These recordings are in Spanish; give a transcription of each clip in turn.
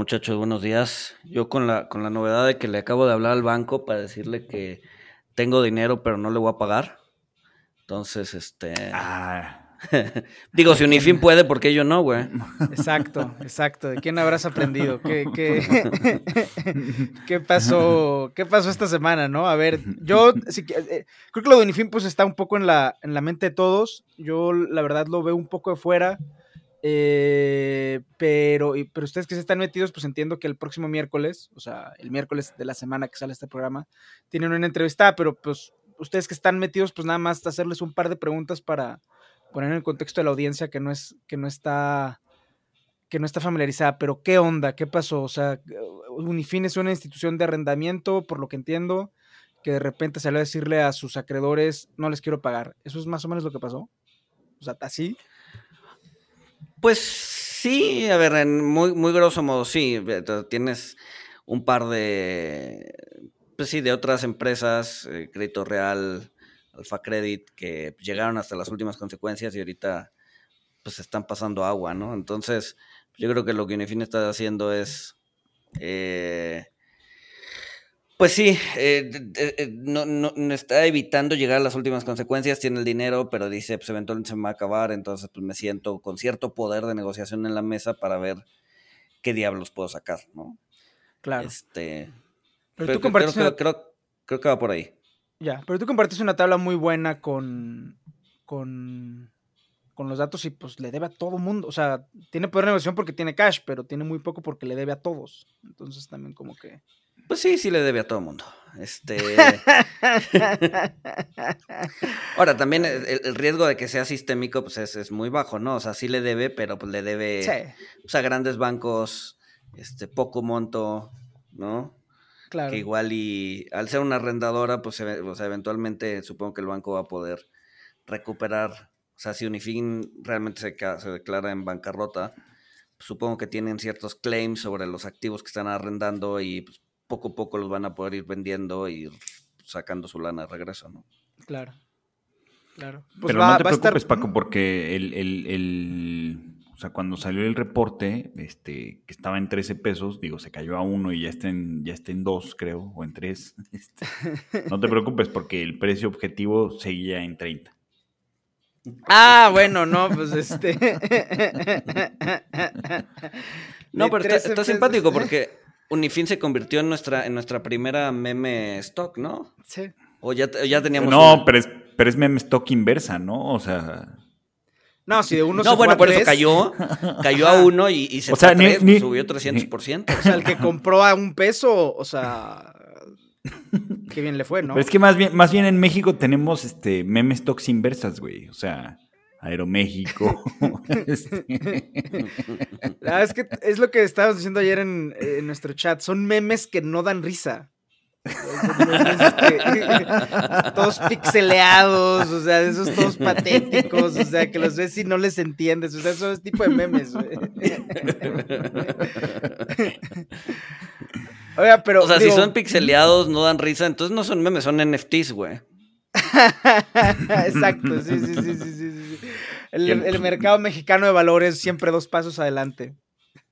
Muchachos, buenos días. Yo con la, con la novedad de que le acabo de hablar al banco para decirle que tengo dinero, pero no le voy a pagar. Entonces, este. Ah. Digo, si Unifin puede, ¿por qué yo no, güey? Exacto, exacto. ¿De quién habrás aprendido? ¿Qué, qué, qué pasó? ¿Qué pasó esta semana, no? A ver, yo sí, que- eh, creo que lo de Unifin pues está un poco en la, en la mente de todos. Yo la verdad lo veo un poco de fuera. Eh, pero, y- pero ustedes que se están metidos, pues entiendo que el próximo miércoles, o sea, el miércoles de la semana que sale este programa, tienen una entrevista, pero pues ustedes que están metidos, pues nada más hacerles un par de preguntas para poner en el contexto de la audiencia que no es, que no está que no está familiarizada, pero ¿qué onda? ¿Qué pasó? O sea, Unifin es una institución de arrendamiento, por lo que entiendo, que de repente salió a decirle a sus acreedores, no les quiero pagar. ¿Eso es más o menos lo que pasó? O sea, así. Pues sí, a ver, en muy, muy grosso modo, sí. Tienes un par de. Pues sí, de otras empresas, eh, Crédito Real, Alfa Credit, que llegaron hasta las últimas consecuencias y ahorita pues están pasando agua, ¿no? Entonces, yo creo que lo que Unifin está haciendo es. eh, pues sí, eh, eh, no, no- no está evitando llegar a las últimas consecuencias, tiene el dinero, pero dice, pues eventualmente se me va a acabar, entonces pues me siento con cierto poder de negociación en la mesa para ver qué diablos puedo sacar, ¿no? Claro. Este, pero tú compartiste creo, una, creo- creo que va por ahí. ya, pero tú compartiste una tabla muy buena con, con, con los datos y pues le debe a todo mundo. O sea, tiene poder de negociación porque tiene cash, pero tiene muy poco porque le debe a todos. Entonces también como que... Pues sí, sí le debe a todo el mundo. Este, ahora también el, el riesgo de que sea sistémico pues es, es muy bajo, ¿no? O sea, sí le debe, pero pues le debe sí, pues, a grandes bancos, este, poco monto, ¿no? claro. que igual y al ser una arrendadora, pues o sea, eventualmente supongo que el banco va a poder recuperar, o sea, si Unifin realmente se, se declara en bancarrota, pues, supongo que tienen ciertos claims sobre los activos que están arrendando y pues, poco a poco los van a poder ir vendiendo y ir sacando su lana de regreso, ¿no? Claro. Claro. Pues Pero va- no te estar- preocupes, Paco, porque el, el- el- o sea, cuando salió el reporte, este, que estaba en 13 pesos, digo, se cayó a uno y ya está en, ya está en dos, creo, o en tres. este, no te preocupes, porque el precio objetivo seguía en 30. Ah, bueno, no, pues este. No, pero está, 13 está pesos. simpático porque Unifin se convirtió en nuestra, en nuestra primera meme stock, ¿no? Sí. O ya, ya teníamos... No, una? pero es, pero es meme stock inversa, ¿no? O sea, No, si de uno No, se bueno, fue por a eso cayó, cayó a uno y, y se O fue sea, a ni- tres, pues, ni- subió 300%. O sea, el que compró a un peso, o sea. Qué bien le fue, ¿no? pero es que más bien, más bien en México tenemos este meme stocks inversas, güey. O sea, Aeroméxico. este, La verdad es que es lo que estábamos diciendo ayer en, en nuestro chat. Son memes que no dan risa. Son que- todos pixeleados, o sea, de esos todos patéticos, o sea, que los ves y no les entiendes, o sea, esos tipo de memes, güey. Oiga, pero. o sea, digo, si son pixeleados, no dan risa, entonces no son memes, son NFTs, güey. Exacto, sí, sí, sí, sí, sí, sí, El, el mercado mexicano de valores siempre dos pasos adelante.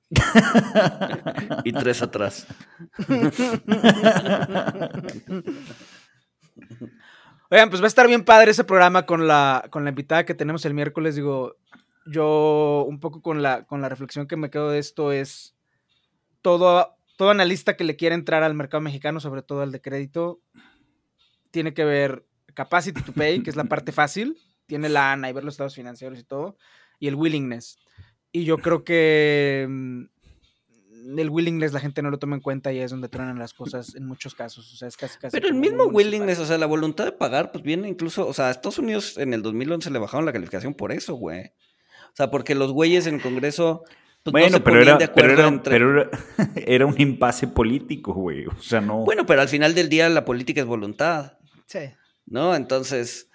Y tres atrás. Oigan, pues va a estar bien padre ese programa con la, con la invitada que tenemos el miércoles. Digo, yo un poco con la, con la reflexión que me quedo de esto es todo, todo analista que le quiere entrar al mercado mexicano, sobre todo al de crédito, tiene que ver capacity to pay, que es la parte fácil, tiene la ANA y ver los estados financieros y todo, y el willingness. Y yo creo que mm, el willingness la gente no lo toma en cuenta y es donde truenan las cosas en muchos casos. O sea, es casi, casi Pero el mismo willingness, o sea, la voluntad de pagar, pues viene incluso, o sea, a Estados Unidos en el 2011 le bajaron la calificación por eso, güey. O sea, porque los güeyes en el Congreso pues, bueno, pero, era, pero, era, pero era, un impasse político, güey. O sea, no. Bueno, pero al final del día la política es voluntad. Sí. ¿No? Entonces,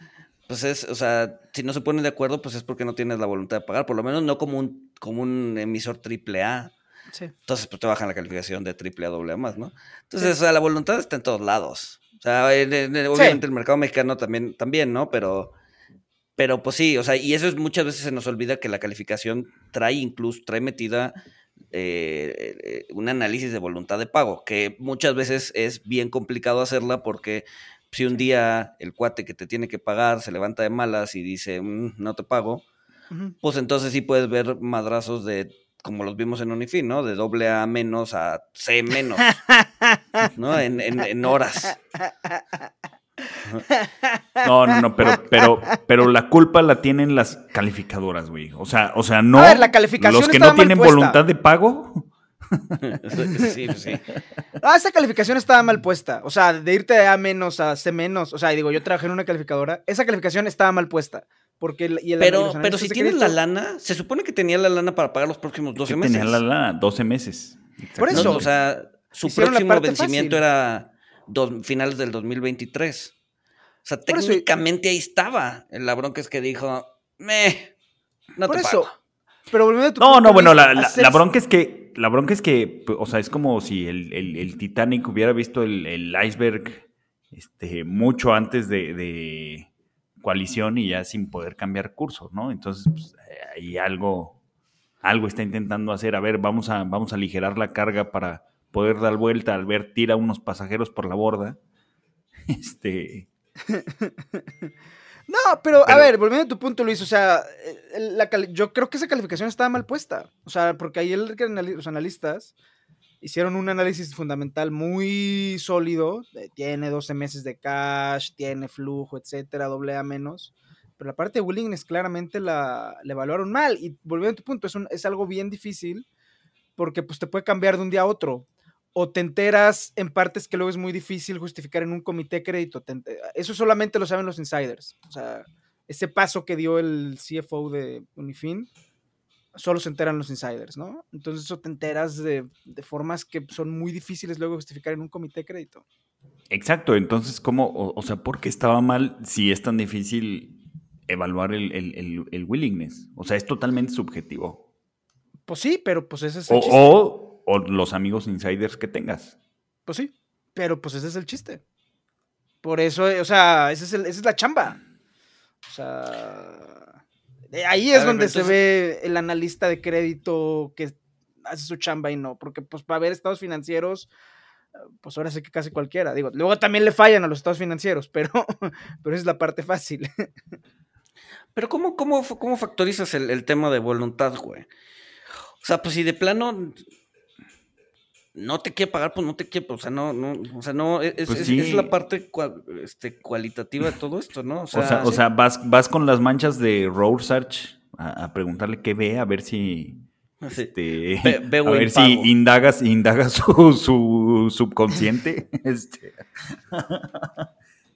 pues es, o sea, si no se ponen de acuerdo, pues es porque no tienes la voluntad de pagar. Por lo menos no como un, como un emisor triple A. Sí. Entonces, pues te bajan la calificación de triple A, doble A más, ¿no? Entonces, o sea, la voluntad está en todos lados. O sea, obviamente el mercado mexicano también, también, ¿no? Pero pero pues sí, o sea, y eso es muchas veces se nos olvida que la calificación trae incluso, trae metida eh, eh, un análisis de voluntad de pago, que muchas veces es bien complicado hacerla porque si un día el cuate que te tiene que pagar se levanta de malas y dice, mm, no te pago, pues entonces sí puedes ver madrazos de, como los vimos en Unifin, ¿no? De doble A menos a C menos, ¿no? En, en, en horas. No, no, no, pero, pero, pero la culpa la tienen las calificadoras, güey. O sea, o sea, no. A la calificación los que no tienen voluntad de pago. sí, sí. Ah, esa calificación estaba mal puesta. O sea, de irte de A menos a C menos. O sea, digo, yo trabajé en una calificadora. Esa calificación estaba mal puesta. Porque pero, pero si tienes la lana, se supone que tenía la lana para pagar los próximos 12 meses. Tenía la lana, 12 meses. Por eso. o sea, su próximo vencimiento era finales del 2023. O sea, técnicamente ahí estaba. La bronca es que dijo, me, no Por eso. Pero volviendo a tu No, no, bueno, la, la, bronca es que, la bronca es que, o sea, es como si el, el, Titanic hubiera visto el, iceberg este, mucho antes de, de, coalición y ya sin poder cambiar curso, ¿no? Entonces, pues, ahí algo, algo está intentando hacer. A ver, vamos a, vamos a aligerar la carga para poder dar vuelta al ver tira unos pasajeros por la borda. Este, no, pero, a ver, volviendo a tu punto, Luis, o sea, yo creo que esa calificación estaba mal puesta. O sea, porque ahí los analistas hicieron un análisis fundamental muy sólido. tiene 12 meses de cash, tiene flujo, etcétera, doble A menos. Pero la parte de willingness claramente la, evaluaron mal. Y volviendo a tu punto, es, es algo bien difícil porque pues te puede cambiar de un día a otro o te enteras en partes que luego es muy difícil justificar en un comité de crédito. Eso solamente lo saben los insiders. O sea, ese paso que dio el CFO de Unifin, solo se enteran los insiders, ¿no? Entonces eso te enteras de, formas que son muy difíciles luego justificar en un comité de crédito. Exacto, entonces, ¿cómo? O, sea, ¿por qué estaba mal si es tan difícil evaluar el, willingness? O sea, es totalmente subjetivo. Pues sí, pero pues ese es el o, o los amigos insiders que tengas. Pues sí, pero pues ese es el chiste. Por eso, o sea, esa es, la chamba. O sea, ahí es donde se ve el analista de crédito que hace su chamba y no, porque pues para ver estados financieros, pues ahora sé que casi cualquiera. Digo, luego también le fallan a los estados financieros, pero, pero esa es la parte fácil. Pero ¿cómo, cómo, cómo factorizas el, el tema de voluntad, güey? O sea, pues si de plano no te quiere pagar, pues no te quiere, o sea, no, no, o sea, no, es, pues es, la parte este, cualitativa de todo esto, ¿no? O sea, o sea, vas, vas con las manchas de Rorschach a, a preguntarle qué ve, a ver si... Este, a ver si indagas, indagas su, su subconsciente. Este.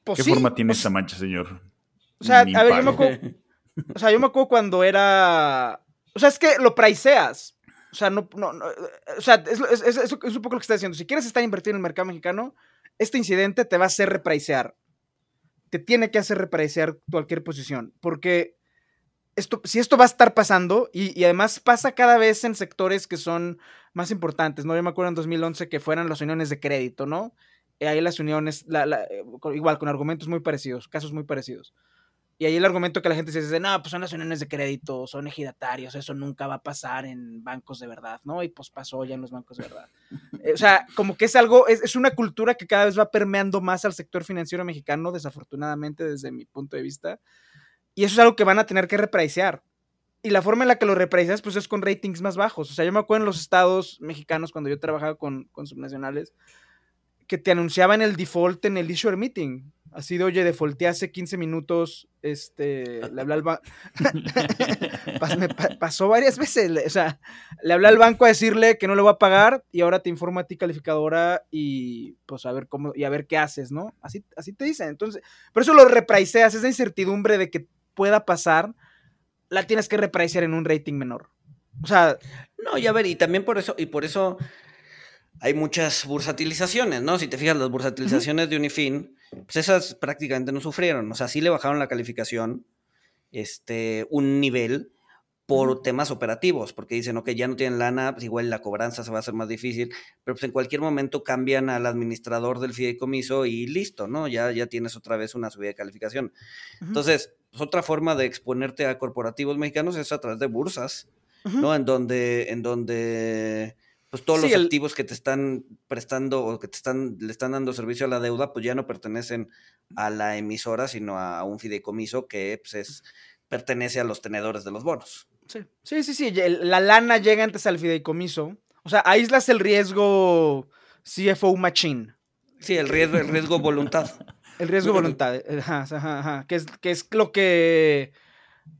Pues ¿Qué forma tiene esta mancha, señor? O sea, a ver, yo me acuerdo, o sea, yo me acuerdo cuando era, o sea, es que lo priceas, o sea, no, no, o sea, es, es, es, un poco lo que está diciendo. Si quieres estar invertido en el mercado mexicano, este incidente te va a hacer repricear. Te tiene que hacer repricear cualquier posición. Porque esto, si esto va a estar pasando, y, y, además pasa cada vez en sectores que son más importantes, ¿no? Yo me acuerdo en 2011 que fueran las uniones de crédito, ¿no? ahí las uniones, la, igual, con argumentos muy parecidos, casos muy parecidos. Y ahí el argumento que la gente se dice, no, pues son las uniones de crédito, son ejidatarios, eso nunca va a pasar en bancos de verdad, ¿no? Y pues pasó ya en los bancos de verdad. Eh, o sea, como que es algo, es, una cultura que cada vez va permeando más al sector financiero mexicano, desafortunadamente desde mi punto de vista. Y eso es algo que van a tener que repreciar. Y la forma en la que lo reprecias, pues es con ratings más bajos. O sea, yo me acuerdo en los estados mexicanos, cuando yo trabajaba con, con subnacionales, que te anunciaban el default en el issuer meeting. Así de, oye, defaulté hace 15 minutos, este, le hablé al banco, pasó varias veces, o sea, le hablé al banco a decirle que no le va a pagar y ahora te informa a ti calificadora y pues a ver cómo, y a ver qué haces, ¿no? Así, así te dicen, entonces, por eso lo repriceas, esa incertidumbre de que pueda pasar, la tienes que repricear en un rating menor. O sea. No, y a ver, y también por eso, y por eso hay muchas bursatilizaciones, ¿no? Si te fijas, las bursatilizaciones de Unifin, pues esas prácticamente no sufrieron. O sea, sí le bajaron la calificación, este, un nivel, por temas operativos, porque dicen, ok, ya no tienen lana, pues igual la cobranza se va a hacer más difícil, pero pues en cualquier momento cambian al administrador del fideicomiso y listo, ¿no? Ya, ya tienes otra vez una subida de calificación. Entonces, pues otra forma de exponerte a corporativos mexicanos es a través de bursas, ¿no? En donde, en donde pues todos los activos que te están prestando o que te están, le están dando servicio a la deuda, pues ya no pertenecen a la emisora, sino a un fideicomiso que pues, es, pertenece a los tenedores de los bonos. Sí, sí, sí, sí. La lana llega antes al fideicomiso. O sea, aíslas el riesgo CFO machine. Sí, el riesgo, el riesgo voluntad. El riesgo voluntad. Eh, ajá, ajá, ajá. Que es, que es lo que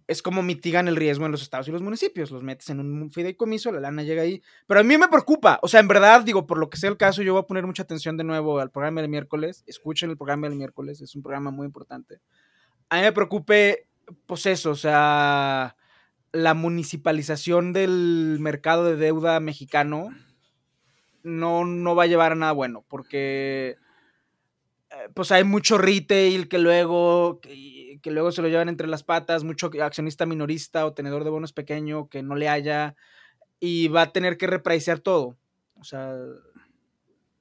es como mitigan el riesgo en los estados y los municipios. Los metes en un fideicomiso, la lana llega ahí. Pero a mí me preocupa. O sea, en verdad, digo, por lo que sea el caso, yo voy a poner mucha atención de nuevo al programa del miércoles. Escuchen el programa del miércoles, es un programa muy importante. A mí me preocupe, pues eso, o sea, la municipalización del mercado de deuda mexicano no, no va a llevar a nada bueno, porque eh, pues hay mucho retail que luego, luego se lo llevan entre las patas, mucho accionista minorista o tenedor de bonos pequeño que no le haya y va a tener que repricear todo. O sea,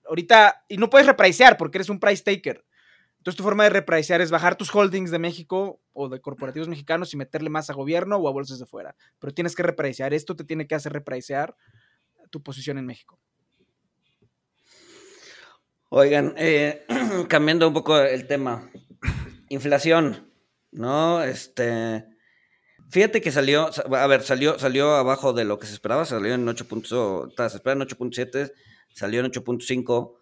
ahorita, y no puedes repricear porque eres un price taker. Entonces tu forma de repricear es bajar tus holdings de México o de corporativos mexicanos y meterle más a gobierno o a bolsas de fuera. Pero tienes que repricear. Esto te tiene que hacer repricear tu posición en México. Oigan, eh, cambiando un poco el tema. Inflación, ¿no? Este. Fíjate que salió, a ver, salió, salió abajo de lo que se esperaba, salió en 8. se esperaba en 8.7, salió en 8.5,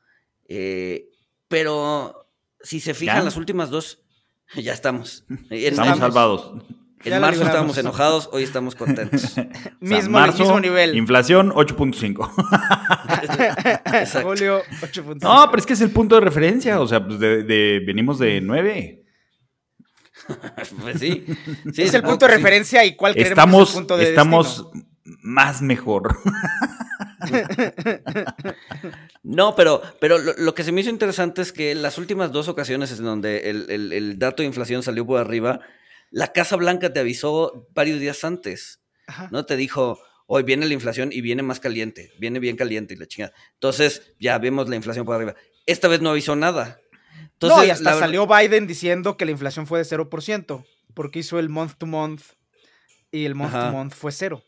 eh, pero si se fijan, las últimas dos, ya estamos. estamos salvados. En marzo estábamos enojados, hoy estamos contentos. mismo, mismo nivel. Inflación 8.5. Julio 8.5. No, pero es que es el punto de referencia. O sea, pues de, venimos de 9. pues sí. es el punto de referencia y cuál queremos estamos, el punto de Estamos más mejor. no, pero, pero lo, que se me hizo interesante es que las últimas dos ocasiones en donde el, dato de inflación salió por arriba, la Casa Blanca te avisó varios días antes. ¿No? Te dijo, hoy viene la inflación y viene más caliente, viene bien caliente y la chingada. Entonces, ya vemos la inflación por arriba. Esta vez no avisó nada. Entonces, no, y hasta salió Biden diciendo que la inflación fue de 0%, porque hizo el month to month y el month to month fue cero.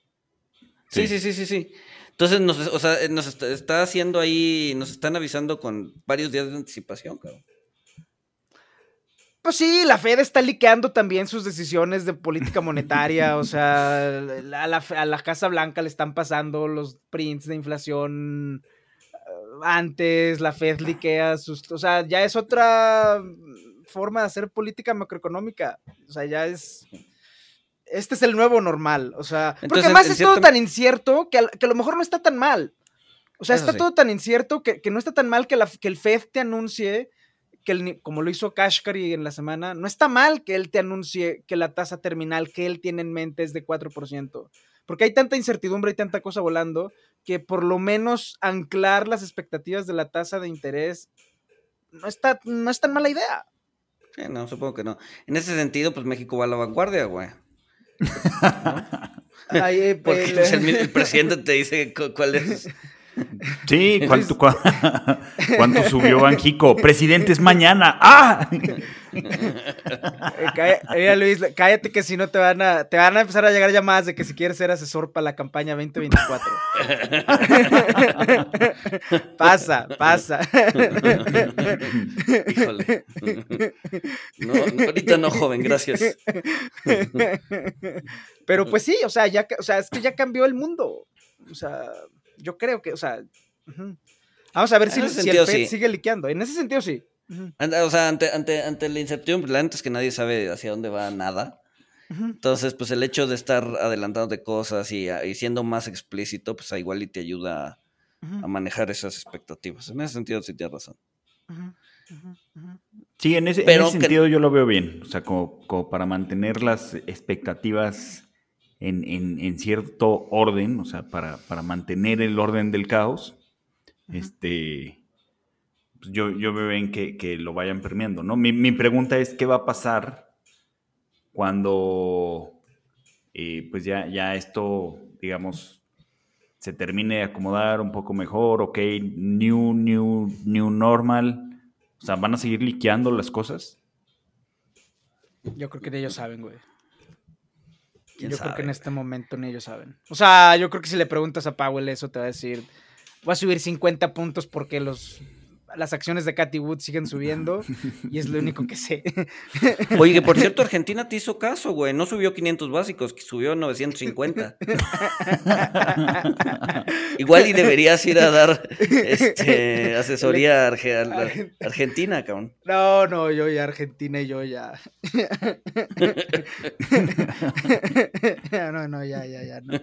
Sí, sí, sí, sí, sí. Entonces, nos, o sea, nos está, haciendo ahí, nos están avisando con varios días de anticipación, cabrón. Pues sí, la Fed está liqueando también sus decisiones de política monetaria. o sea, a la, Casa Blanca le están pasando los prints de inflación eh, antes, la Fed liquea sus. O sea, ya es otra forma de hacer política macroeconómica. O sea, ya es este es el nuevo normal. O sea, porque además es todo tan incierto que a, lo mejor no está tan mal. O sea, está todo tan incierto que, no está tan mal que, que el Fed te anuncie, que como lo hizo Kashkari en la semana, no está mal que él te anuncie que la tasa terminal que él tiene en mente es de 4%. Porque hay tanta incertidumbre y tanta cosa volando que por lo menos anclar las expectativas de la tasa de interés no está, no es tan mala idea. Sí, no, supongo que no. En ese sentido, pues México va a la vanguardia, güey. Porque pues, el, presidente te dice cuál es. Sí, ¿cuánto, cuánto subió Banjico? Presidente es mañana. ¡Ah! Eh, Luis, cállate que si no te van a te van a empezar a llegar llamadas de que si quieres ser asesor para la campaña 2024. pasa, pasa. Híjole. No, ahorita no, joven, gracias. Pero pues sí, o sea, ya, o sea, es que ya cambió el mundo. O sea, yo creo que, o sea, vamos a ver si, el FED sigue liqueando. En ese sentido, sí. O sea, ante, ante, ante la incertidumbre, la es que nadie sabe hacia dónde va nada. Entonces, pues el hecho de estar adelantando de cosas y, siendo más explícito, pues igual y te ayuda a, manejar esas expectativas. En ese sentido, sí tienes razón. Sí, en ese, sentido yo lo veo bien. O sea, como, como para mantener las expectativas en, cierto orden, o sea, para, mantener el orden del caos, este, pues yo, yo veo en que, lo vayan permeando, ¿no? Mi, pregunta es, ¿qué va a pasar cuando, eh, pues ya, ya esto, digamos, se termine de acomodar un poco mejor, ok, new, new, new normal, o sea, ¿van a seguir liqueando las cosas? Yo creo que ellos saben, güey. Yo creo que en este momento ni ellos saben. O sea, yo creo que si le preguntas a Powell eso, te va a decir, voy a subir 50 puntos porque los las acciones de Cathy Wood siguen subiendo y es lo único que sé. Oye, que por cierto, Argentina te hizo caso, güey. No subió 500 básicos, subió 950. Igual y deberías ir a dar este, asesoría a Argentina, cabrón. No, no, yo ya Argentina y yo ya. no, no, ya, ya, ya. No.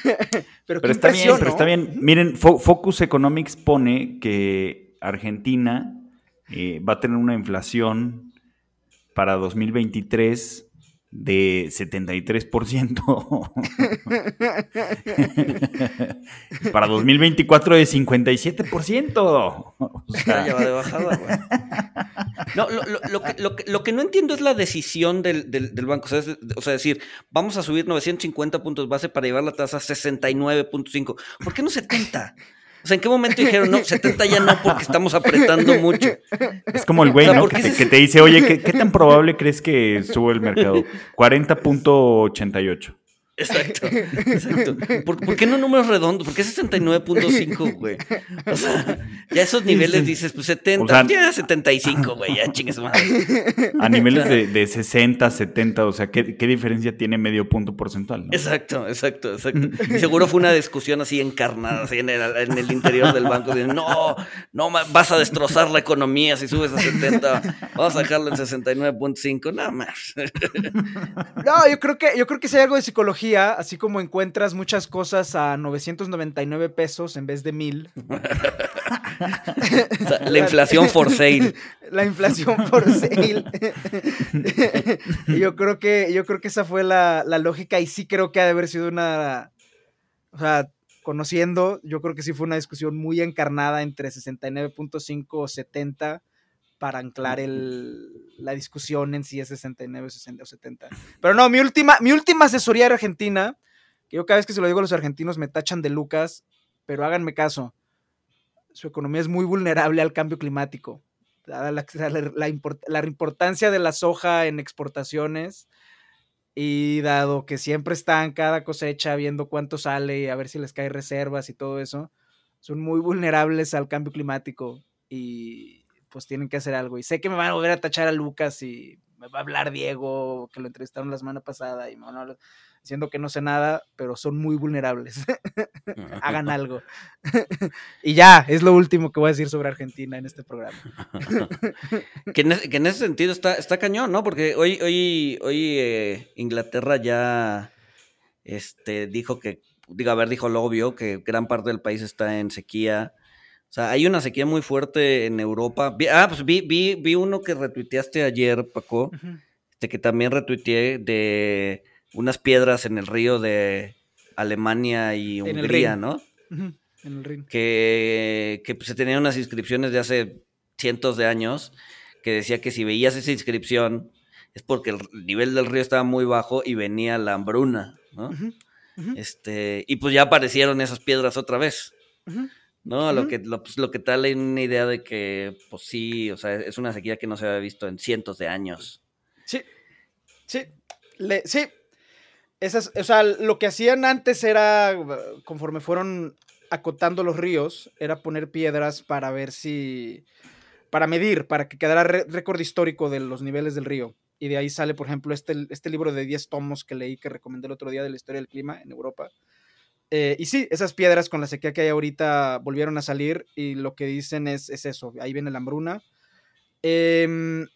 pero, está bien, pero está bien. Miren, Focus Economics pone que Argentina eh, va a tener una inflación para 2023 de 73%. Para 2024 de 57%. O sea, ya va de bajada, güey. No, lo, que, no entiendo es la decisión del, banco. O sea, decir, vamos a subir 950 puntos base para llevar la tasa a 69.5. ¿Por qué no 70? O sea, ¿en qué momento dijeron, no, 70 ya no, porque estamos apretando mucho? Es como el güey, ¿no? Que te, dice, oye, ¿qué, ¿qué, tan probable crees que sube el mercado? 40.88. Exacto, exacto. ¿Por, qué no números redondos? ¿Por qué 69.5, güey? O sea, ya esos niveles dices, pues 70, ya 75, güey, ya chingues madre. A niveles de, de, 60, 70, o sea, ¿qué, diferencia tiene medio punto porcentual? Exacto, exacto, exacto. Y seguro fue una discusión así encarnada, así en el, interior del banco, de, no, no, vas a destrozar la economía si subes a 70, vamos a dejarlo en 69.5, nada más. No, yo creo que, yo creo que si hay algo de psicología así como encuentras muchas cosas a 999 pesos en vez de 1000. la inflación for sale. La inflación for sale. yo creo que yo creo que esa fue la, lógica y sí creo que ha de haber sido una o sea, conociendo, yo creo que sí fue una discusión muy encarnada entre 69.5 o 70 para anclar el, la discusión en si es 69, 60 o 70. Pero no, mi última, mi última asesoría era argentina, que yo cada vez que se lo digo a los argentinos me tachan de Lucas, pero háganme caso. Su economía es muy vulnerable al cambio climático. La, la, importancia de la soja en exportaciones y dado que siempre están cada cosecha viendo cuánto sale y a ver si les cae reservas y todo eso, son muy vulnerables al cambio climático y, pues tienen que hacer algo. Y sé que me van a volver a tachar a Lucas y me va a hablar Diego, que lo entrevistaron la semana pasada, y me van a hablar, diciendo que no sé nada, pero son muy vulnerables. Hagan algo. y ya, es lo último que voy a decir sobre Argentina en este programa. que, en, ese sentido está, está cañón, ¿no? Porque hoy, hoy, hoy eh, Inglaterra ya este, dijo que, digo, a ver, dijo lo obvio, que gran parte del país está en sequía o sea, hay una sequía muy fuerte en Europa. ah, pues vi, vi, vi uno que retuiteaste ayer, Paco, este, que también retuiteé de unas piedras en el río de Alemania y Hungría, ¿no? En el río. Que, que pues, se tenían unas inscripciones de hace cientos de años que decía que si veías esa inscripción es porque el nivel del río estaba muy bajo y venía la hambruna, ¿no? Este, y pues ya aparecieron esas piedras otra vez. ¿No? Lo que, lo, pues, lo que tal hay una idea de que, pues sí, o sea, es una sequía que no se había visto en cientos de años. Sí, sí, sí. Esas, o sea, lo que hacían antes era, conforme fueron acotando los ríos, era poner piedras para ver si, para medir, para que quedara récord histórico de los niveles del río. Y de ahí sale, por ejemplo, este, este libro de 10 tomos que leí, que recomendé el otro día de la historia del clima en Europa eh, y sí, esas piedras con la sequía que hay ahorita volvieron a salir y lo que dicen es, eso, ahí viene la hambruna. Em,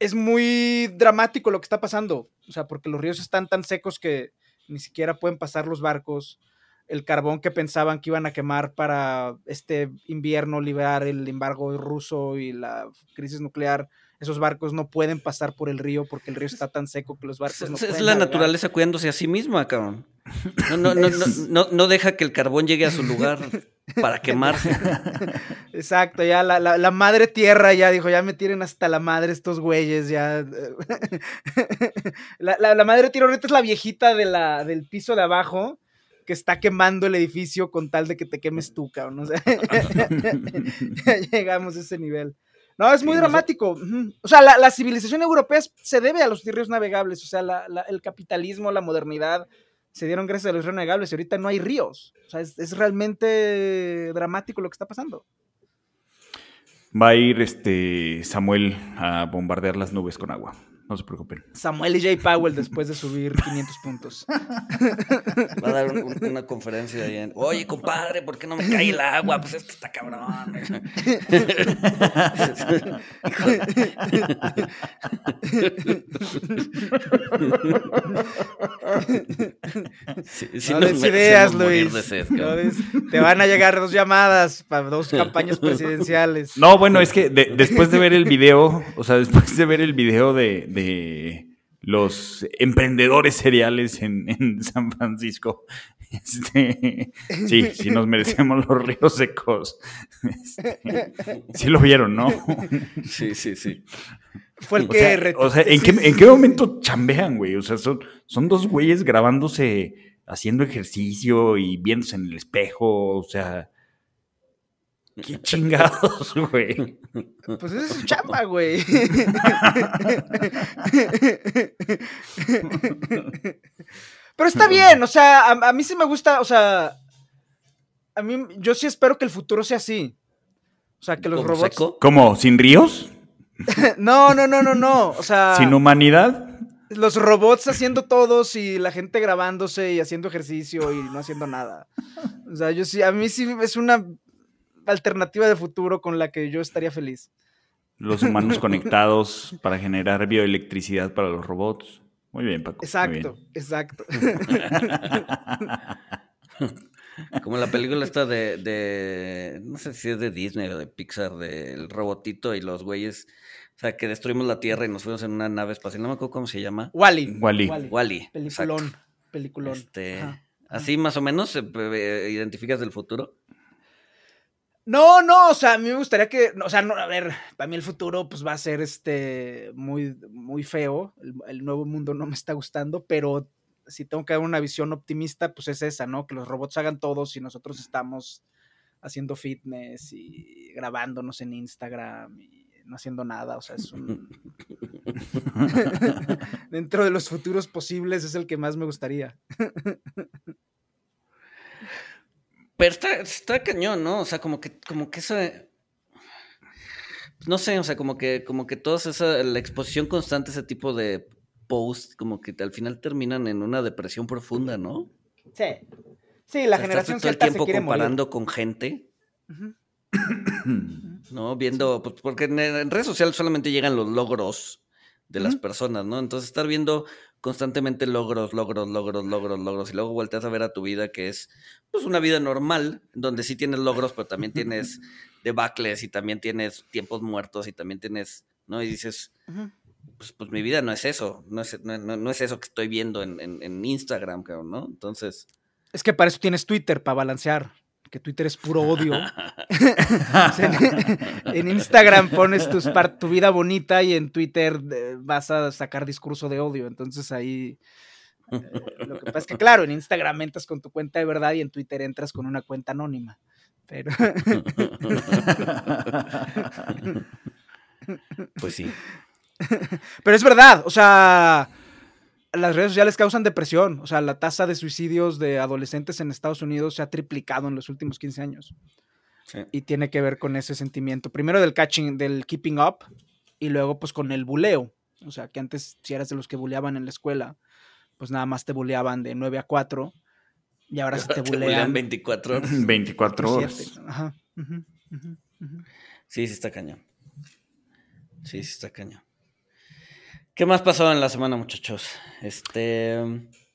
es muy dramático lo que está pasando, o sea, porque los ríos están tan secos que ni siquiera pueden pasar los barcos. El carbón que pensaban que iban a quemar para este invierno liberar el embargo ruso y la crisis nuclear esos barcos no pueden pasar por el río porque el río está tan seco que los barcos no Es, pueden es la navegar. naturaleza cuidándose a sí misma, cabrón. No, no, no, no, no, no deja que el carbón llegue a su lugar para quemarse. Exacto, ya la, la- la madre tierra ya dijo, ya me tiren hasta la madre estos güeyes, ya. la, la- la madre tierra ahorita es la viejita de la, del piso de abajo que está quemando el edificio con tal de que te quemes tú, cabrón. O sea, ya llegamos a ese nivel. No, es muy Sí, dramático. O sea, la, la civilización europea se debe a los ríos navegables. O sea, la- la- el capitalismo, la modernidad, se dieron gracias a los ríos navegables y ahorita no hay ríos. O sea, es, es realmente dramático lo que está pasando. Va a ir este Samuel a bombardear las nubes con agua. No se preocupen. Samuel y Jay Powell después de subir 500 puntos. Va a dar un- un- una conferencia ahí en, Oye, compadre, ¿por qué no me cae el agua? Pues es que está cabrón. Sí, sí no des ideas, Luis. de sed, No des- te van a llegar dos llamadas para dos campañas presidenciales. No, bueno, es que de- después de ver el video, o sea, después de ver el video de, de los emprendedores seriales en, en San Francisco, este, sí, sí nos merecemos los ríos secos. Este, sí lo vieron, ¿no? Sí, sí, sí. Fue el O que... sea, o sea, ¿en, sí, qué, sí, ¿en qué momento chambean, güey? O sea, son, son dos güeyes grabándose, haciendo ejercicio y viéndose en el espejo, o sea... Qué chingados, güey. Pues esa es su chamba, güey. Pero está bien, o sea, a, a mí sí me gusta, o sea, a mí, yo sí espero que el futuro sea así. O sea, que los ¿Como robots... seco? ¿Cómo? ¿Sin ríos? No, no, no, no, no. O sea, ¿Sin humanidad? los robots haciendo todos y la gente grabándose y haciendo ejercicio y no haciendo nada. O sea, yo sí, a mí sí es una alternativa de futuro con la que yo estaría feliz. Los humanos conectados para generar bioelectricidad para los robots. Muy bien, Paco. Exacto, bien. exacto. Como la película esta de, de, no sé si es de Disney o de Pixar, del robotito y los güeyes, o sea, que destruimos la Tierra y nos fuimos en una nave espacial, no me acuerdo cómo se llama. Wally. Wall-E. Wally. Peliculón. Peliculón. Este, así más o menos eh, eh, identificas del futuro. No, no, o sea, a mí me gustaría que, o sea, no, a ver, para mí el futuro pues va a ser este muy, muy feo, el, el nuevo mundo no me está gustando, pero si tengo que dar una visión optimista, pues es esa, ¿no? Que los robots hagan todo si nosotros estamos haciendo fitness y grabándonos en Instagram y no haciendo nada, o sea, es un... Dentro de los futuros posibles es el que más me gustaría. Pero está, está cañón, ¿no? O sea, como que, como que eso. No sé, o sea, como que, como que toda esa, la exposición constante a ese tipo de posts, como que al final terminan en una depresión profunda, ¿no? Sí. Sí, la O sea, generación todo el se tiempo morir. comparando con gente. ¿no? Viendo, pues, porque en, redes sociales solamente llegan los logros de las personas, ¿no? Entonces estar viendo constantemente logros, logros, logros, logros, logros, y luego volteas a ver a tu vida que es, pues, una vida normal, donde sí tienes logros, pero también tienes debacles y también tienes tiempos muertos y también tienes, ¿no? Y dices, pues, pues mi vida no es eso, no es, no, no- no es eso que estoy viendo en, en- en Instagram, cabrón, ¿no? Entonces, Es que para eso tienes Twitter, para balancear. Twitter es puro odio. En, Instagram pones tus par- tu vida bonita y en Twitter eh, vas a sacar discurso de odio. Entonces ahí. eh, lo que pasa es que, claro, en Instagram entras con tu cuenta de verdad y en Twitter entras con una cuenta anónima. Pero. pues sí. Pero es verdad, o sea, las redes sociales causan depresión. O sea, la tasa de suicidios de adolescentes en Estados Unidos se ha triplicado en los últimos 15 años. sí. Y tiene que ver con ese sentimiento. Primero del catching, del keeping up, y luego pues con el buleo. O sea, que antes si eras de los que buleaban en la escuela, pues nada más te buleaban de 9 a 4. Y ahora se te Te bulean bulean 24 horas. 24 por horas. Ajá. Sí, sí está cañón. Sí, sí está cañón. ¿Qué más pasó en la semana, muchachos? Este.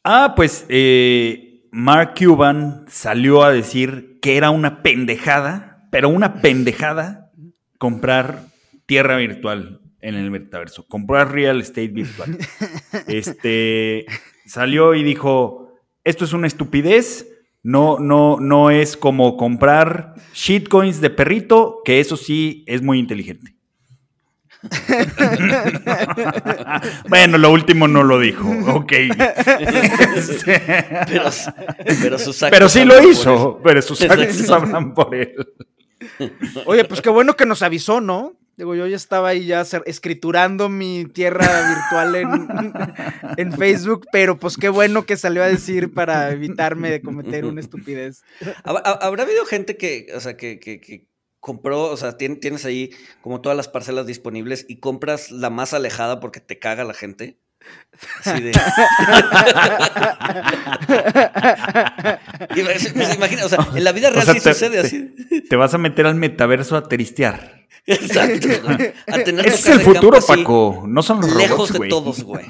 Ah, pues eh, Mark Cuban salió a decir que era una pendejada, pero una pendejada comprar tierra virtual en el metaverso, comprar real estate virtual. Este salió y dijo: Esto es una estupidez. No, no, no es como comprar shitcoins de perrito, que eso sí es muy inteligente. bueno, lo último no lo dijo, ok. pero, pero, sus pero sí lo hizo, pero sus actos hablan por él. Oye, pues qué bueno que nos avisó, ¿no? Digo, yo ya estaba ahí ya escriturando mi tierra virtual en, en, Facebook, pero pues qué bueno que salió a decir para evitarme de cometer una estupidez. ¿Habrá habido gente que, o sea, que, que, compró, o sea, tienes ahí como todas las parcelas disponibles y compras la más alejada porque te caga la gente? Así de... Imagina, o sea, en la vida real sí sucede así. Te vas a meter al metaverso a tristear. Exacto. es el futuro, Paco. No son los Lejos de todos, güey.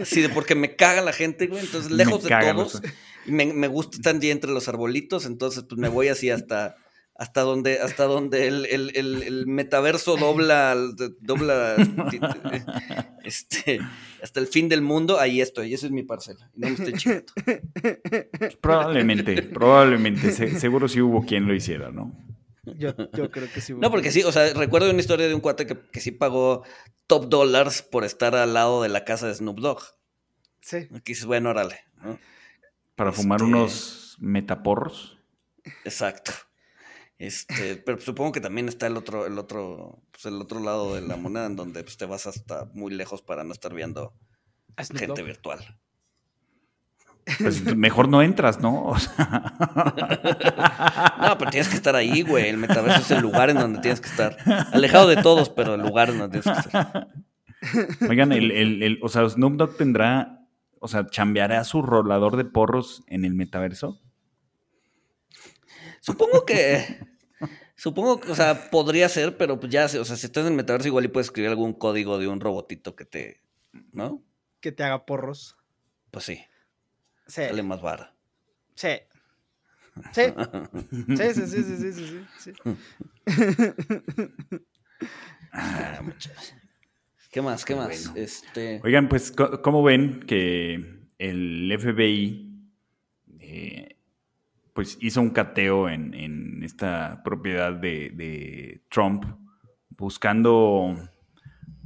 Así de porque me caga la gente, güey. Entonces, lejos de todos. Me, me gusta estar allí entre los arbolitos. Entonces, pues me voy así hasta hasta donde, hasta donde el, el, el, metaverso dobla, dobla este, hasta el fin del mundo, ahí estoy, esa es mi parcela, no me estoy chingando. Probablemente, probablemente, seguro sí hubo quien lo hiciera, ¿no? Yo, yo creo que sí. No, porque sí, o sea, recuerdo una historia de un cuate que, que sí pagó top dólares por estar al lado de la casa de Snoop Dogg. Sí. Aquí dices, bueno, órale. Para fumar este unos metaporros. Exacto. Este, pero supongo que también está el otro, el otro, pues el otro lado de la moneda, en donde pues, te vas hasta muy lejos para no estar viendo gente virtual. Pues mejor no entras, ¿no? no, pero tienes que estar ahí, güey. El metaverso es el lugar en donde tienes que estar. Alejado de todos, pero el lugar en donde tienes que estar. Oigan, el, el, el, o sea, Snoop Dogg tendrá, o sea, chambeará su rolador de porros en el metaverso. Supongo que. Supongo que, o sea, podría ser, pero pues ya, o sea, si estás en el metaverso, igual y puedes escribir algún código de un robotito que te. ¿No? Que te haga porros. Pues sí. Sí. Sale más vara. Sí. Sí. Sí, sí, sí, sí, sí, sí. Ah, ¿Qué más? ¿Qué más? Este... Oigan, pues, ¿cómo ven que el FBI eh, pues hizo un cateo en, esta propiedad de, Trump, buscando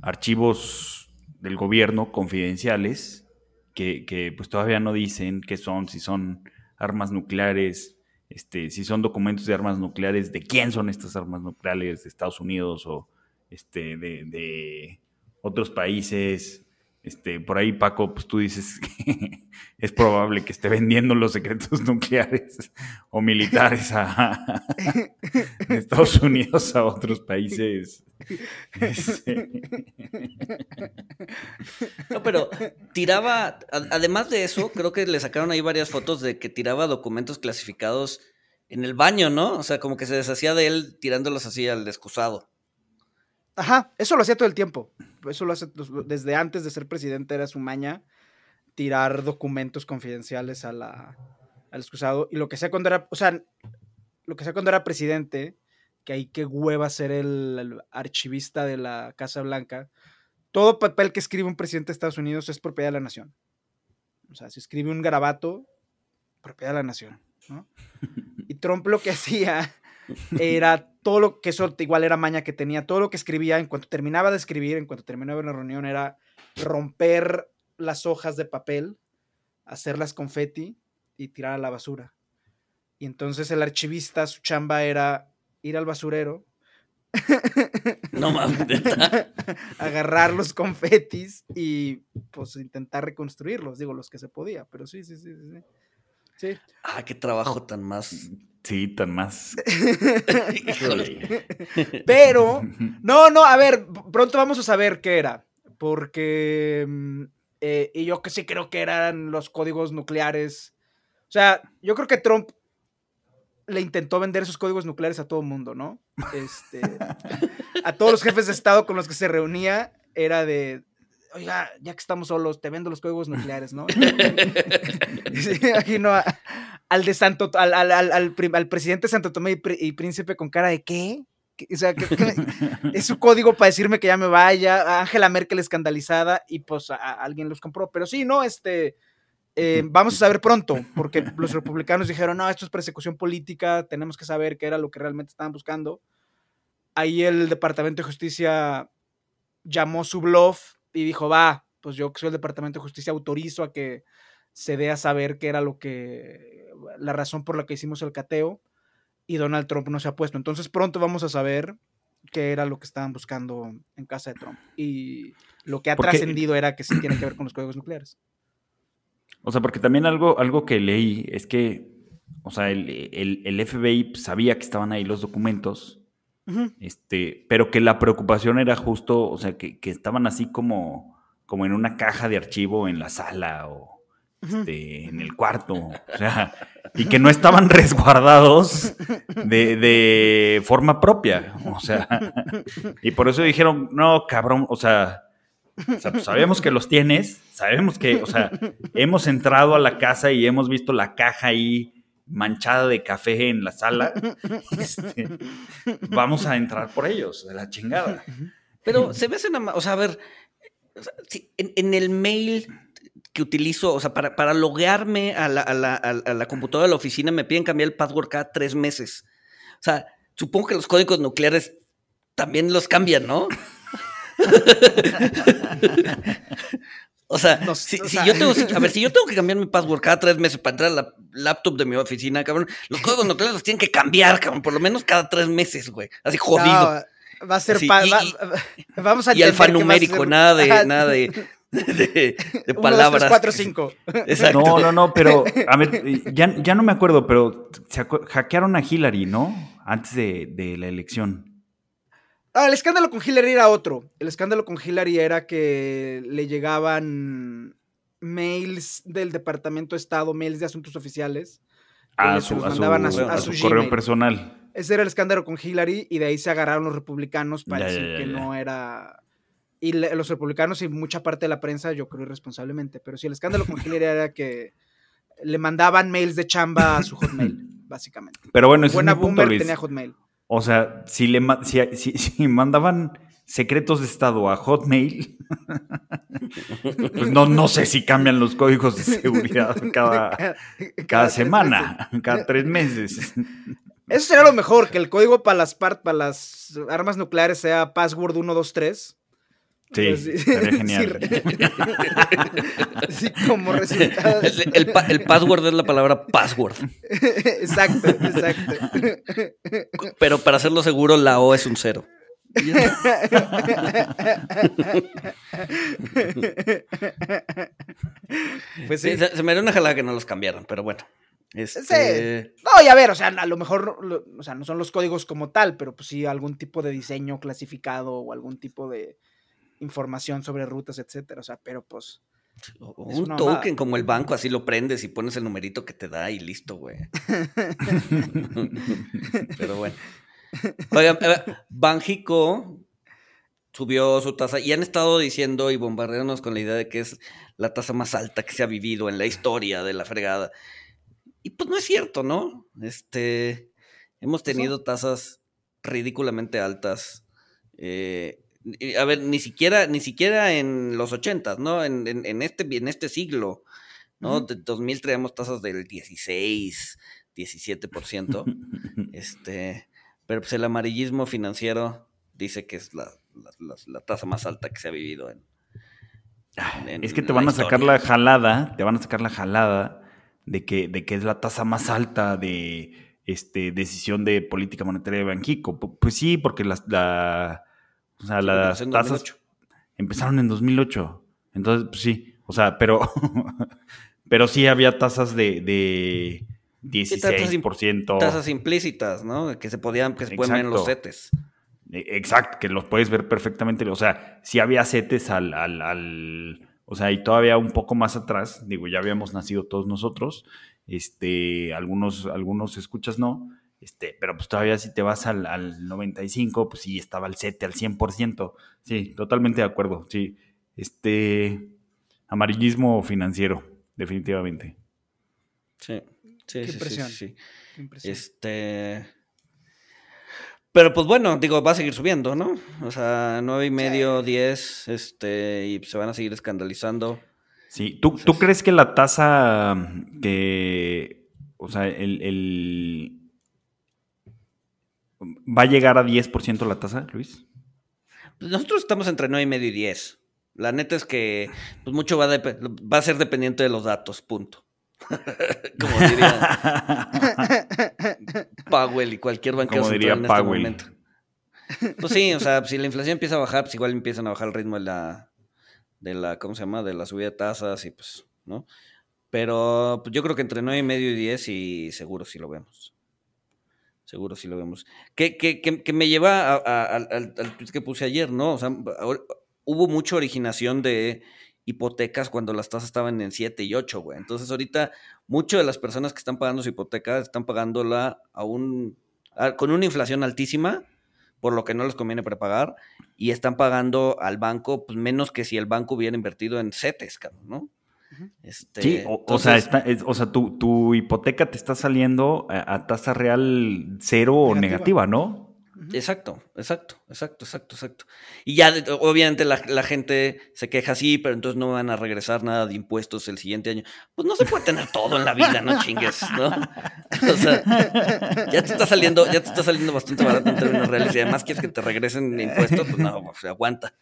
archivos del gobierno confidenciales que, pues todavía no dicen qué son, si son armas nucleares, este, si son documentos de armas nucleares, de quién son estas armas nucleares, de Estados Unidos o este, de otros países, este, por ahí, Paco, pues tú dices que es probable que esté vendiendo los secretos nucleares o militares a, Estados Unidos a otros países. Este. No, pero tiraba, además de eso, creo que le sacaron ahí varias fotos de que tiraba documentos clasificados en el baño, ¿no? O sea, como que se deshacía de él tirándolos así al excusado. Ajá, eso lo hacía todo el tiempo. Eso lo hace desde antes de ser presidente, era su maña tirar documentos confidenciales a la, al excusado. Y lo que sea cuando era, o sea, lo que sea cuando era presidente, que hay que hueva ser el, archivista de la Casa Blanca, todo papel que escribe un presidente de Estados Unidos es propiedad de la nación. O sea, si escribe un garabato, propiedad de la nación. Y Trump lo que hacía era todo lo que eso igual era maña que tenía, todo lo que escribía, en cuanto terminaba de escribir, en cuanto terminaba una reunión, era romper las hojas de papel, hacerlas confeti y tirar a la basura. Y entonces el archivista, su chamba era ir al basurero. No mames. agarrar los confetis y pues intentar reconstruirlos, digo, los que se podía, pero sí, sí, sí, sí. Sí. Ah, qué trabajo tan más Sí, tan más. Pero, no, no, a ver, pronto vamos a saber qué era. Porque, mm, eh, y yo que sí creo que eran los códigos nucleares. O sea, yo creo que Trump le intentó vender esos códigos nucleares a todo el mundo, ¿no? Este, a todos los jefes de Estado con los que se reunía era de, oiga, ya que estamos solos, te vendo los códigos nucleares, ¿no? sí, imagino al de Santo, al, al, al, presidente Santo Tomé y, Príncipe con cara de ¿qué? o sea, es su código para decirme que ya me vaya. Angela Merkel escandalizada y pues alguien los compró. Pero sí, no, este, eh, vamos a saber pronto, porque los republicanos dijeron, no, esto es persecución política, tenemos que saber qué era lo que realmente estaban buscando. Ahí el Departamento de Justicia llamó su bluff y dijo, va, pues yo que soy el Departamento de Justicia autorizo a que se dé a saber qué era lo que, la razón por la que hicimos el cateo y Donald Trump no se ha puesto. Entonces pronto vamos a saber qué era lo que estaban buscando en casa de Trump. Y lo que ha trascendido era que sí tiene que ver con los códigos nucleares. O sea, porque también algo, algo que leí es que, o sea, el, el, FBI sabía que estaban ahí los documentos, este, pero que la preocupación era justo, o sea, que, que, estaban así como, como en una caja de archivo en la sala o este, en el cuarto, o sea, y que no estaban resguardados de, de forma propia, o sea, y por eso dijeron, no, cabrón, o sea, o sea, pues sabemos que los tienes, sabemos que, o sea, hemos entrado a la casa y hemos visto la caja ahí manchada de café en la sala. Este, vamos a entrar por ellos, de la chingada. Pero se ve, o sea, a ver, en, el mail que utilizo, o sea, para, para loguearme a la, a, la, a la computadora de la oficina me piden cambiar el password cada tres meses. O sea, supongo que los códigos nucleares también los cambian, ¿no? o sea, si, yo tengo, a ver, si yo tengo que cambiar mi password cada tres meses para entrar a la laptop de mi oficina, cabrón, los códigos nucleares los tienen que cambiar, cabrón, por lo menos cada tres meses, güey. Así jodido. va a ser y, vamos a y alfanumérico, nada de, nada de, de, palabras. 4, 5. No, no, no, pero a ver, ya, ya no me acuerdo, pero se hackearon a Hillary, ¿no? Antes de, de la elección. Ah, el escándalo con Hillary era otro. El escándalo con Hillary era que le llegaban mails del Departamento de Estado, mails de asuntos oficiales. a su, correo personal. Ese era el escándalo con Hillary y de ahí se agarraron los republicanos para decir que no era... Y los republicanos y mucha parte de la prensa, yo creo irresponsablemente, pero sí, el escándalo con Hillary era que le mandaban mails de chamba a su Hotmail, básicamente. Pero bueno, ese Buena es Boomer tenía Hotmail. O sea, si le si, mandaban secretos de estado a Hotmail, pues no, no sé si cambian los códigos de seguridad cada, cada, semana, cada tres meses. Eso sería lo mejor, que el código para las, para las armas nucleares sea password 123 Sí, sería genial. Sí, como resultado. El, el, password es la palabra password. Exacto, exacto. Pero para hacerlo seguro, la O es un cero. pues sí. se, me dio una jalada que no los cambiaron, pero bueno. Este... No, y a ver, o sea, a lo mejor, o sea, no son los códigos como tal, pero pues sí algún tipo de diseño clasificado o algún tipo de, información sobre rutas, etcétera. O sea, pero pues. un token como el banco, así lo prendes y pones el numerito que te da y listo, güey. pero bueno. Oigan, Banjico subió su tasa y han estado diciendo y bombardeándonos con la idea de que es la tasa más alta que se ha vivido en la historia de la fregada. Y pues no es cierto, ¿no? Este, hemos tenido tasas ridículamente altas. Eh, a ver, ni siquiera, ni siquiera en los ochentas, ¿no? En, este, en este siglo, ¿no? De 2000 traemos tasas del 16, 17%. este, pero pues el amarillismo financiero dice que es la, tasa más alta que se ha vivido en. es que te van a sacar la jalada, te van a sacar la jalada de que, de que es la tasa más alta de este, decisión de política monetaria de Banxico. Pues sí, porque la o sea, las tasas empezaron en 2008. Entonces, pues sí, o sea, pero, pero sí había tasas de, de 16%. tasas, implícitas, ¿no? Que se podían, que se pueden ver en los CETES. E, exacto, que los puedes ver perfectamente. O sea, sí había CETES al, al, al, o sea, y todavía un poco más atrás, digo, ya habíamos nacido todos nosotros, este, algunos, algunos escuchas no, este, pero pues todavía si te vas al, al 95, pues sí, estaba al 7, al 100%. Sí, totalmente de acuerdo. Sí, este, amarillismo financiero, definitivamente. Sí, sí, sí, sí, Qué impresión. Este, Pero pues bueno, digo, va a seguir subiendo, ¿no? O sea, nueve y medio, diez, este, y se van a seguir escandalizando. Sí, ¿tú, ¿tú crees que la tasa que, o sea, el, ¿Va a llegar a 10% la tasa, Luis? Pues nosotros estamos entre nueve y medio y 10. La neta es que pues mucho va, va a ser dependiente de los datos, punto. Como diría Powell y cualquier banquero Como diría en este momento. Pues sí, o sea, si la inflación empieza a bajar, pues igual empiezan a bajar el ritmo de la, de la, ¿cómo se llama? De la subida de tasas y pues, ¿no? Pero pues, yo creo que entre 9 y medio y 10 y seguro sí lo vemos. Seguro sí lo vemos. Que, que, que, me lleva al, al tweet que puse ayer, ¿no? O sea, hubo mucha originación de hipotecas cuando las tasas estaban en 7 y 8, güey. Entonces ahorita muchas de las personas que están pagando su hipoteca están pagándola a un, con una inflación altísima, por lo que no les conviene prepagar, y están pagando al banco pues, menos que si el banco hubiera invertido en CETES, ¿no? Este, sí, o, sea, o sea tu, tu, hipoteca te está saliendo a, tasa real cero o negativa, ¿no? Exacto, exacto, exacto, exacto, exacto. Y ya, obviamente, la, gente se queja así, pero entonces no van a regresar nada de impuestos el siguiente año. Pues no se puede tener todo en la vida, no chingues, ¿no? O sea, ya te está saliendo, ya te está saliendo bastante barato en términos reales y además quieres que te regresen impuestos, pues no, se aguanta.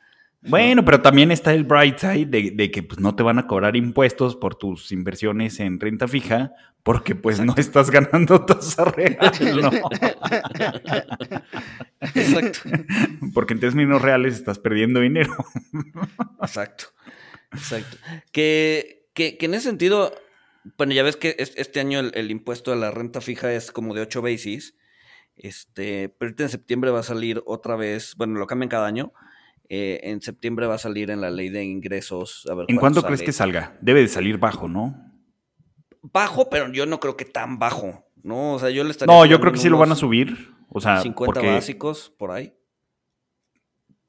Bueno, pero también está el bright side de, que pues, no te van a cobrar impuestos por tus inversiones en renta fija, porque pues no estás ganando tasa real, ¿no? Exacto. Porque en términos reales estás perdiendo dinero. Exacto. Exacto. Que, que, en ese sentido, bueno, ya ves que este año el, impuesto a la renta fija es como de 8 basis. Este, pero en septiembre va a salir otra vez, bueno, lo cambian cada año eh, en septiembre va a salir en la ley de ingresos. ¿En cuánto crees que salga? Debe de salir bajo, ¿no? Bajo, pero yo no creo que tan bajo, ¿no? O sea, yo le estaría No, yo creo que sí lo van a subir. O sea, 50 básicos por ahí.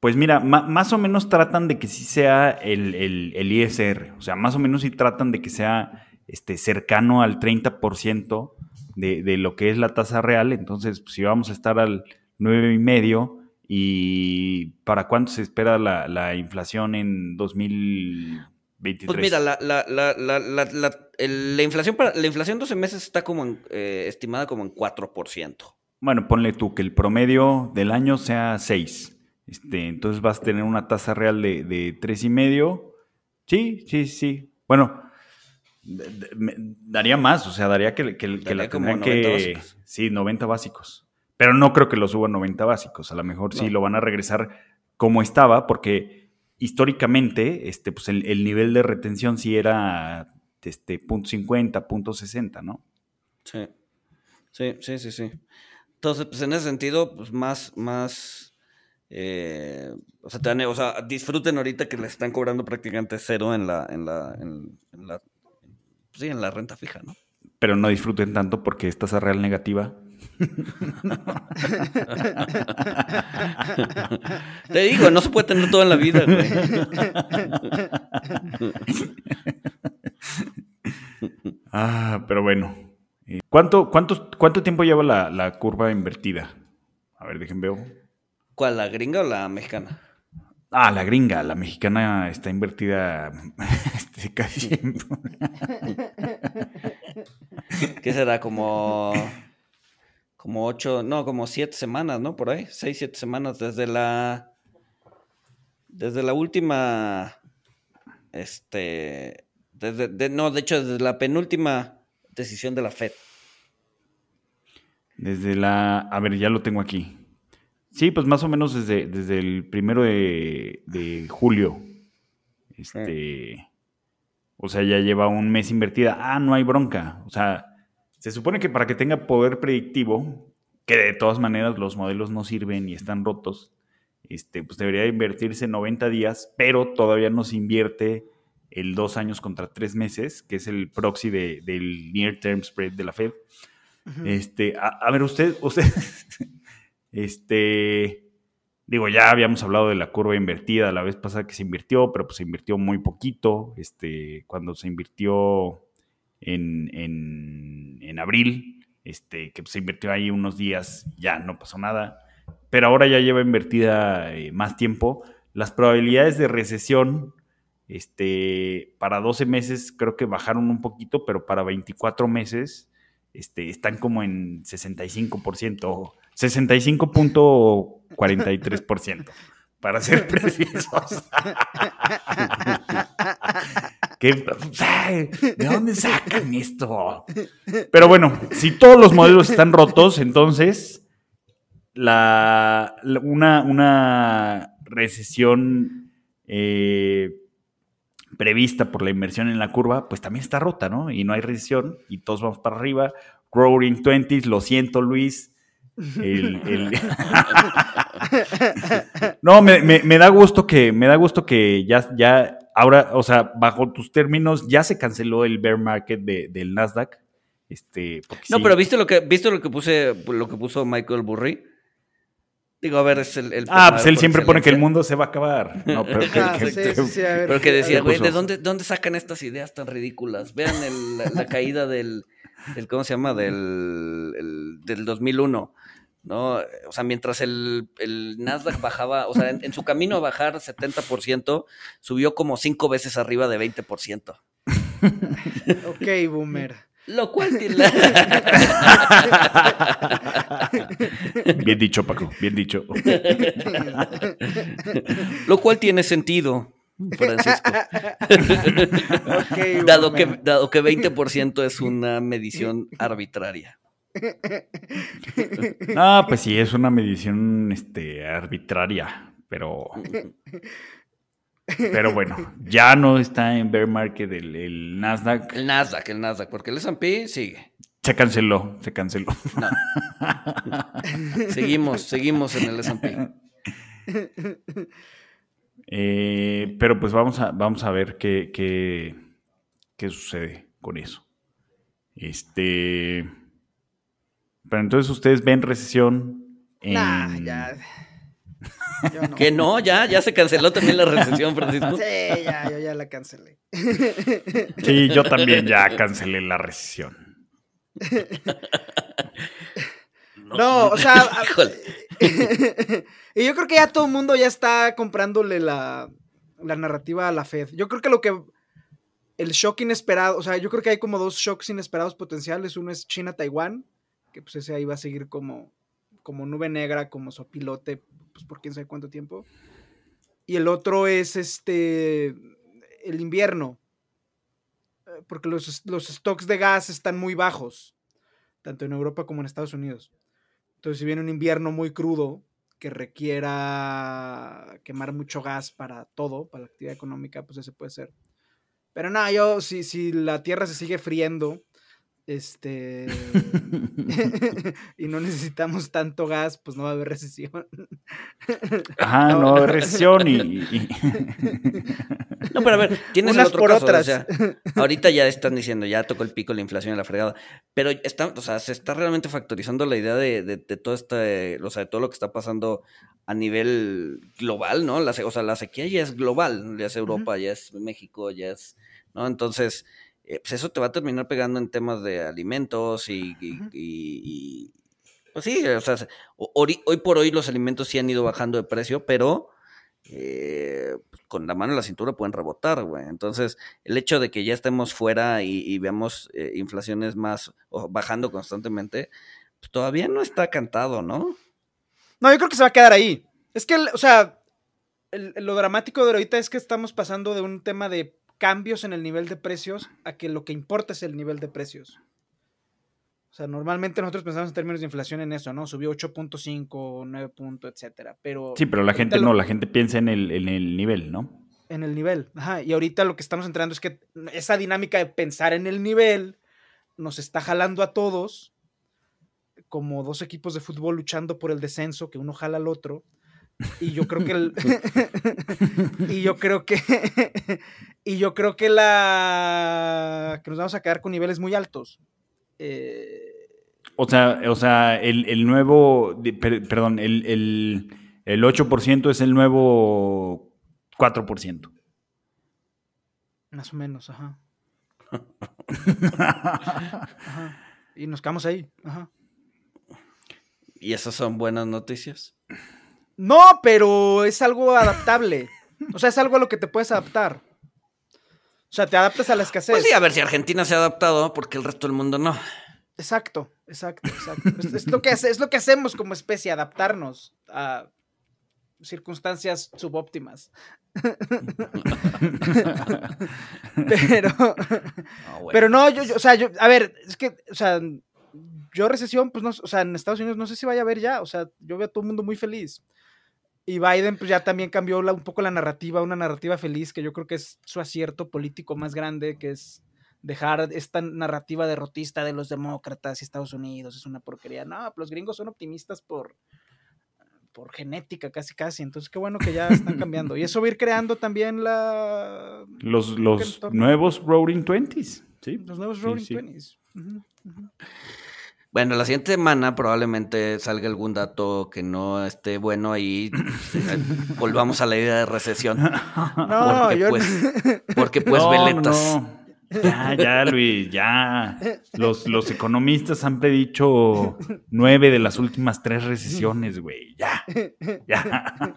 Pues mira, más o menos tratan de que sí sea el, ISR. O sea, más o menos sí tratan de que sea este, cercano al 30% de, de lo que es la tasa real. Entonces, pues, si vamos a estar al 9,5%, ¿Y para cuánto se espera la, inflación en 2023? Pues mira, la, la, la, inflación para la inflación 12 meses está como eh, estimada como en 4%. Bueno, ponle tú que el promedio del año sea 6. Este, entonces vas a tener una tasa real de, de 3,5. Sí, sí, sí. Bueno, daría más, o sea, daría que, que, la tendrían que... Sí, 90 básicos. Pero no creo que lo suban 90 básicos. A lo mejor sí lo van a regresar como estaba, porque históricamente este, pues el, nivel de retención sí era este, punto .50, punto .60, ¿no? Sí. Sí, sí, sí, sí. Entonces, pues en ese sentido, pues más, más, eh, o, sea, o sea, disfruten ahorita que les están cobrando prácticamente cero en la, en la, en, la, sí, en la renta fija, ¿no? Pero no disfruten tanto porque esta es real negativa Te digo, no se puede tener todo en la vida, Ah, pero bueno. Eh, ¿Cuánto, cuánto, cuánto tiempo lleva la, curva invertida? A ver, dejen veo. ¿Cuál, la gringa o la mexicana? Ah, la gringa, la mexicana está invertida este, casi. ¿Qué será? Como como ocho, no, como siete semanas, ¿no? Por ahí, seis, siete semanas desde la, desde la última, este, desde, no, de hecho, desde la penúltima decisión de la Fed. Desde la, a ver, ya lo tengo aquí. Sí, pues más o menos desde, desde el primero de, de julio. Este, o sea, ya lleva un mes invertida. Ah, no hay bronca. O sea, se supone que para que tenga poder predictivo, que de todas maneras los modelos no sirven y están rotos, este, pues debería invertirse 90 días, pero todavía no se invierte el dos años contra tres meses, que es el proxy del near term spread de la Fed. Este, a, ver, usted, usted, este, digo, ya habíamos hablado de la curva invertida la vez pasada que se invirtió, pero pues se invirtió muy poquito, este, cuando se invirtió en, abril, este, que se invirtió ahí unos días, ya no pasó nada. pero ahora ya lleva invertida eh, más tiempo. Las probabilidades de recesión este, para 12 meses creo que bajaron un poquito, pero para 24 meses este, están como en 65%, 65.43%, para ser precisos. ¿De dónde sacan esto? Pero bueno, si todos los modelos están rotos, entonces la, una, una recesión eh, prevista por la inversión en la curva, pues también está rota, ¿no? Y no hay recesión y todos vamos para arriba. Growing 20s, lo siento, Luis. no, me, da gusto que, me da gusto que ya, ahora, o sea, bajo tus términos, ya se canceló el bear market del Nasdaq. Este, no, pero viste lo que, viste lo que puse, lo que puso Michael Burry. Digo, a ver, es el. ah, pues él siempre pone que el mundo se va a acabar. No, pero que, ah, pero que decía, güey, ¿de dónde, dónde sacan estas ideas tan ridículas? Vean la, caída del, ¿Cómo se llama? Del, del 2001. ¿No? O sea, mientras el, el Nasdaq bajaba, o sea, en, en, su camino a bajar 70%, subió como cinco veces arriba de 20%. ok, boomer. Lo cual tiene... bien dicho, Paco, bien dicho. Lo cual tiene sentido, Francisco. dado, que, dado que 20% es una medición arbitraria. Ah, pues sí, es una medición este, arbitraria, pero pero bueno, ya no está en bear market el, Nasdaq. El Nasdaq, el Nasdaq, porque el S&P sigue. Se canceló, se canceló. seguimos, seguimos en el S&P. Eh, pero pues vamos a, vamos a ver qué, qué, qué sucede con eso. Este. Pero entonces ustedes ven recesión. En... ya. Que no, ya, ya se canceló también la recesión, Francisco. Sí, ya, yo ya la cancelé. Sí, yo también ya cancelé la recesión. No, o sea, y yo creo que ya todo el mundo ya está comprándole la, la narrativa a la Fed. Yo creo que lo que el shock inesperado, o sea, yo creo que hay como dos shocks inesperados potenciales. Uno es China-Taiwán, que pues ese ahí va a seguir como, como nube negra, como sopilote pues por quién sabe cuánto tiempo. Y el otro es este, el invierno, eh, porque los, los stocks de gas están muy bajos, tanto en Europa como en Estados Unidos. Entonces, si viene un invierno muy crudo que requiera quemar mucho gas para todo, para la actividad económica, pues ese puede ser. Pero nada, yo, si, si la Tierra se sigue friendo este. y no necesitamos tanto gas, pues no va a haber recesión. Ajá, no, va a haber recesión y. no, pero a ver, tienes Unas otro por otras. ahorita ya están diciendo, ya tocó el pico la inflación y la fregada. Pero está, o sea, se está realmente factorizando la idea de, de, todo este, o sea, de todo lo que está pasando a nivel global, ¿no? La, o sea, la sequía ya es global, ya es Europa, ya es México, ya es. ¿No? Entonces eh, pues eso te va a terminar pegando en temas de alimentos y, pues sí, o sea, hoy, por hoy los alimentos sí han ido bajando de precio, pero eh, pues, con la mano en la cintura pueden rebotar, güey. Entonces, el hecho de que ya estemos fuera y, veamos eh, inflaciones más o bajando constantemente, pues todavía no está cantado, ¿no? No, yo creo que se va a quedar ahí. Es que, o sea, lo dramático de ahorita es que estamos pasando de un tema de cambios en el nivel de precios a que lo que importa es el nivel de precios. O sea, normalmente nosotros pensamos en términos de inflación en eso, ¿no? Subió 8.5, 9 puntos, etcétera. Pero sí, pero la gente no, la gente piensa en el, en el nivel, ¿no? En el nivel, ajá. Y ahorita lo que estamos entrando es que esa dinámica de pensar en el nivel nos está jalando a todos como dos equipos de fútbol luchando por el descenso, que uno jala al otro. Y yo creo que el, y yo creo que y yo creo que la que nos vamos a quedar con niveles muy altos. Eh, o sea, o sea, el, nuevo, perdón, el, el, el 8% es el nuevo 4%. Más o menos, ajá. Y nos quedamos ahí, ajá. ¿Y esas son buenas noticias? No, pero es algo adaptable. O sea, es algo a lo que te puedes adaptar. O sea, te adaptas a la escasez. Pues sí, a ver si Argentina se ha adaptado, porque el resto del mundo no. Exacto, exacto, exacto. es, lo que es lo que hacemos como especie, adaptarnos a circunstancias subóptimas. pero, pero no, yo, o sea, yo, a ver, es que, o sea, yo recesión, pues no, o sea, en Estados Unidos no sé si vaya a haber ya, o sea, yo veo a todo el mundo muy feliz. Y Biden pues ya también cambió un poco la narrativa, una narrativa feliz, que yo creo que es su acierto político más grande, que es dejar esta narrativa derrotista de los demócratas y Estados Unidos, es una porquería. No, pues los gringos son optimistas por, por genética, casi casi. Entonces, qué bueno que ya están cambiando. Y eso va a ir creando también la... Los, los nuevos Roaring Twenties, ¿sí? Los nuevos Roaring Twenties. Bueno, la siguiente semana probablemente salga algún dato que no esté bueno ahí. volvamos a la idea de recesión. No, porque, pues, porque pues veletas. Ya, ya, Luis, ya. Los, los economistas han predicho nueve de las últimas tres recesiones, güey. Ya, ya.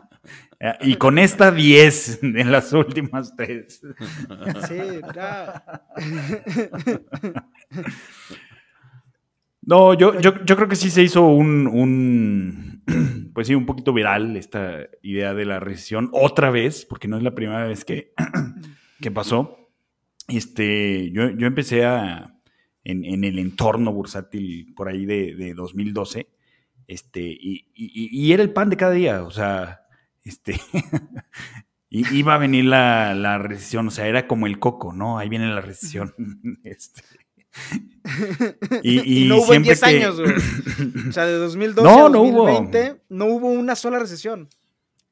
Y con esta diez en las últimas tres. Sí, ya. No, yo, yo, yo, creo que sí se hizo un, un, pues sí, un poquito viral esta idea de la recesión otra vez, porque no es la primera vez que, que pasó. Este, yo, yo empecé a, en, en, el entorno bursátil por ahí de, de 2012, este, y, y, era el pan de cada día, o sea, este, iba a venir la, la recesión, o sea, era como el coco, ¿no? Ahí viene la recesión. Este, y, no hubo en 10 años, güey. O sea, de 2012 a 2020 no hubo. una sola recesión.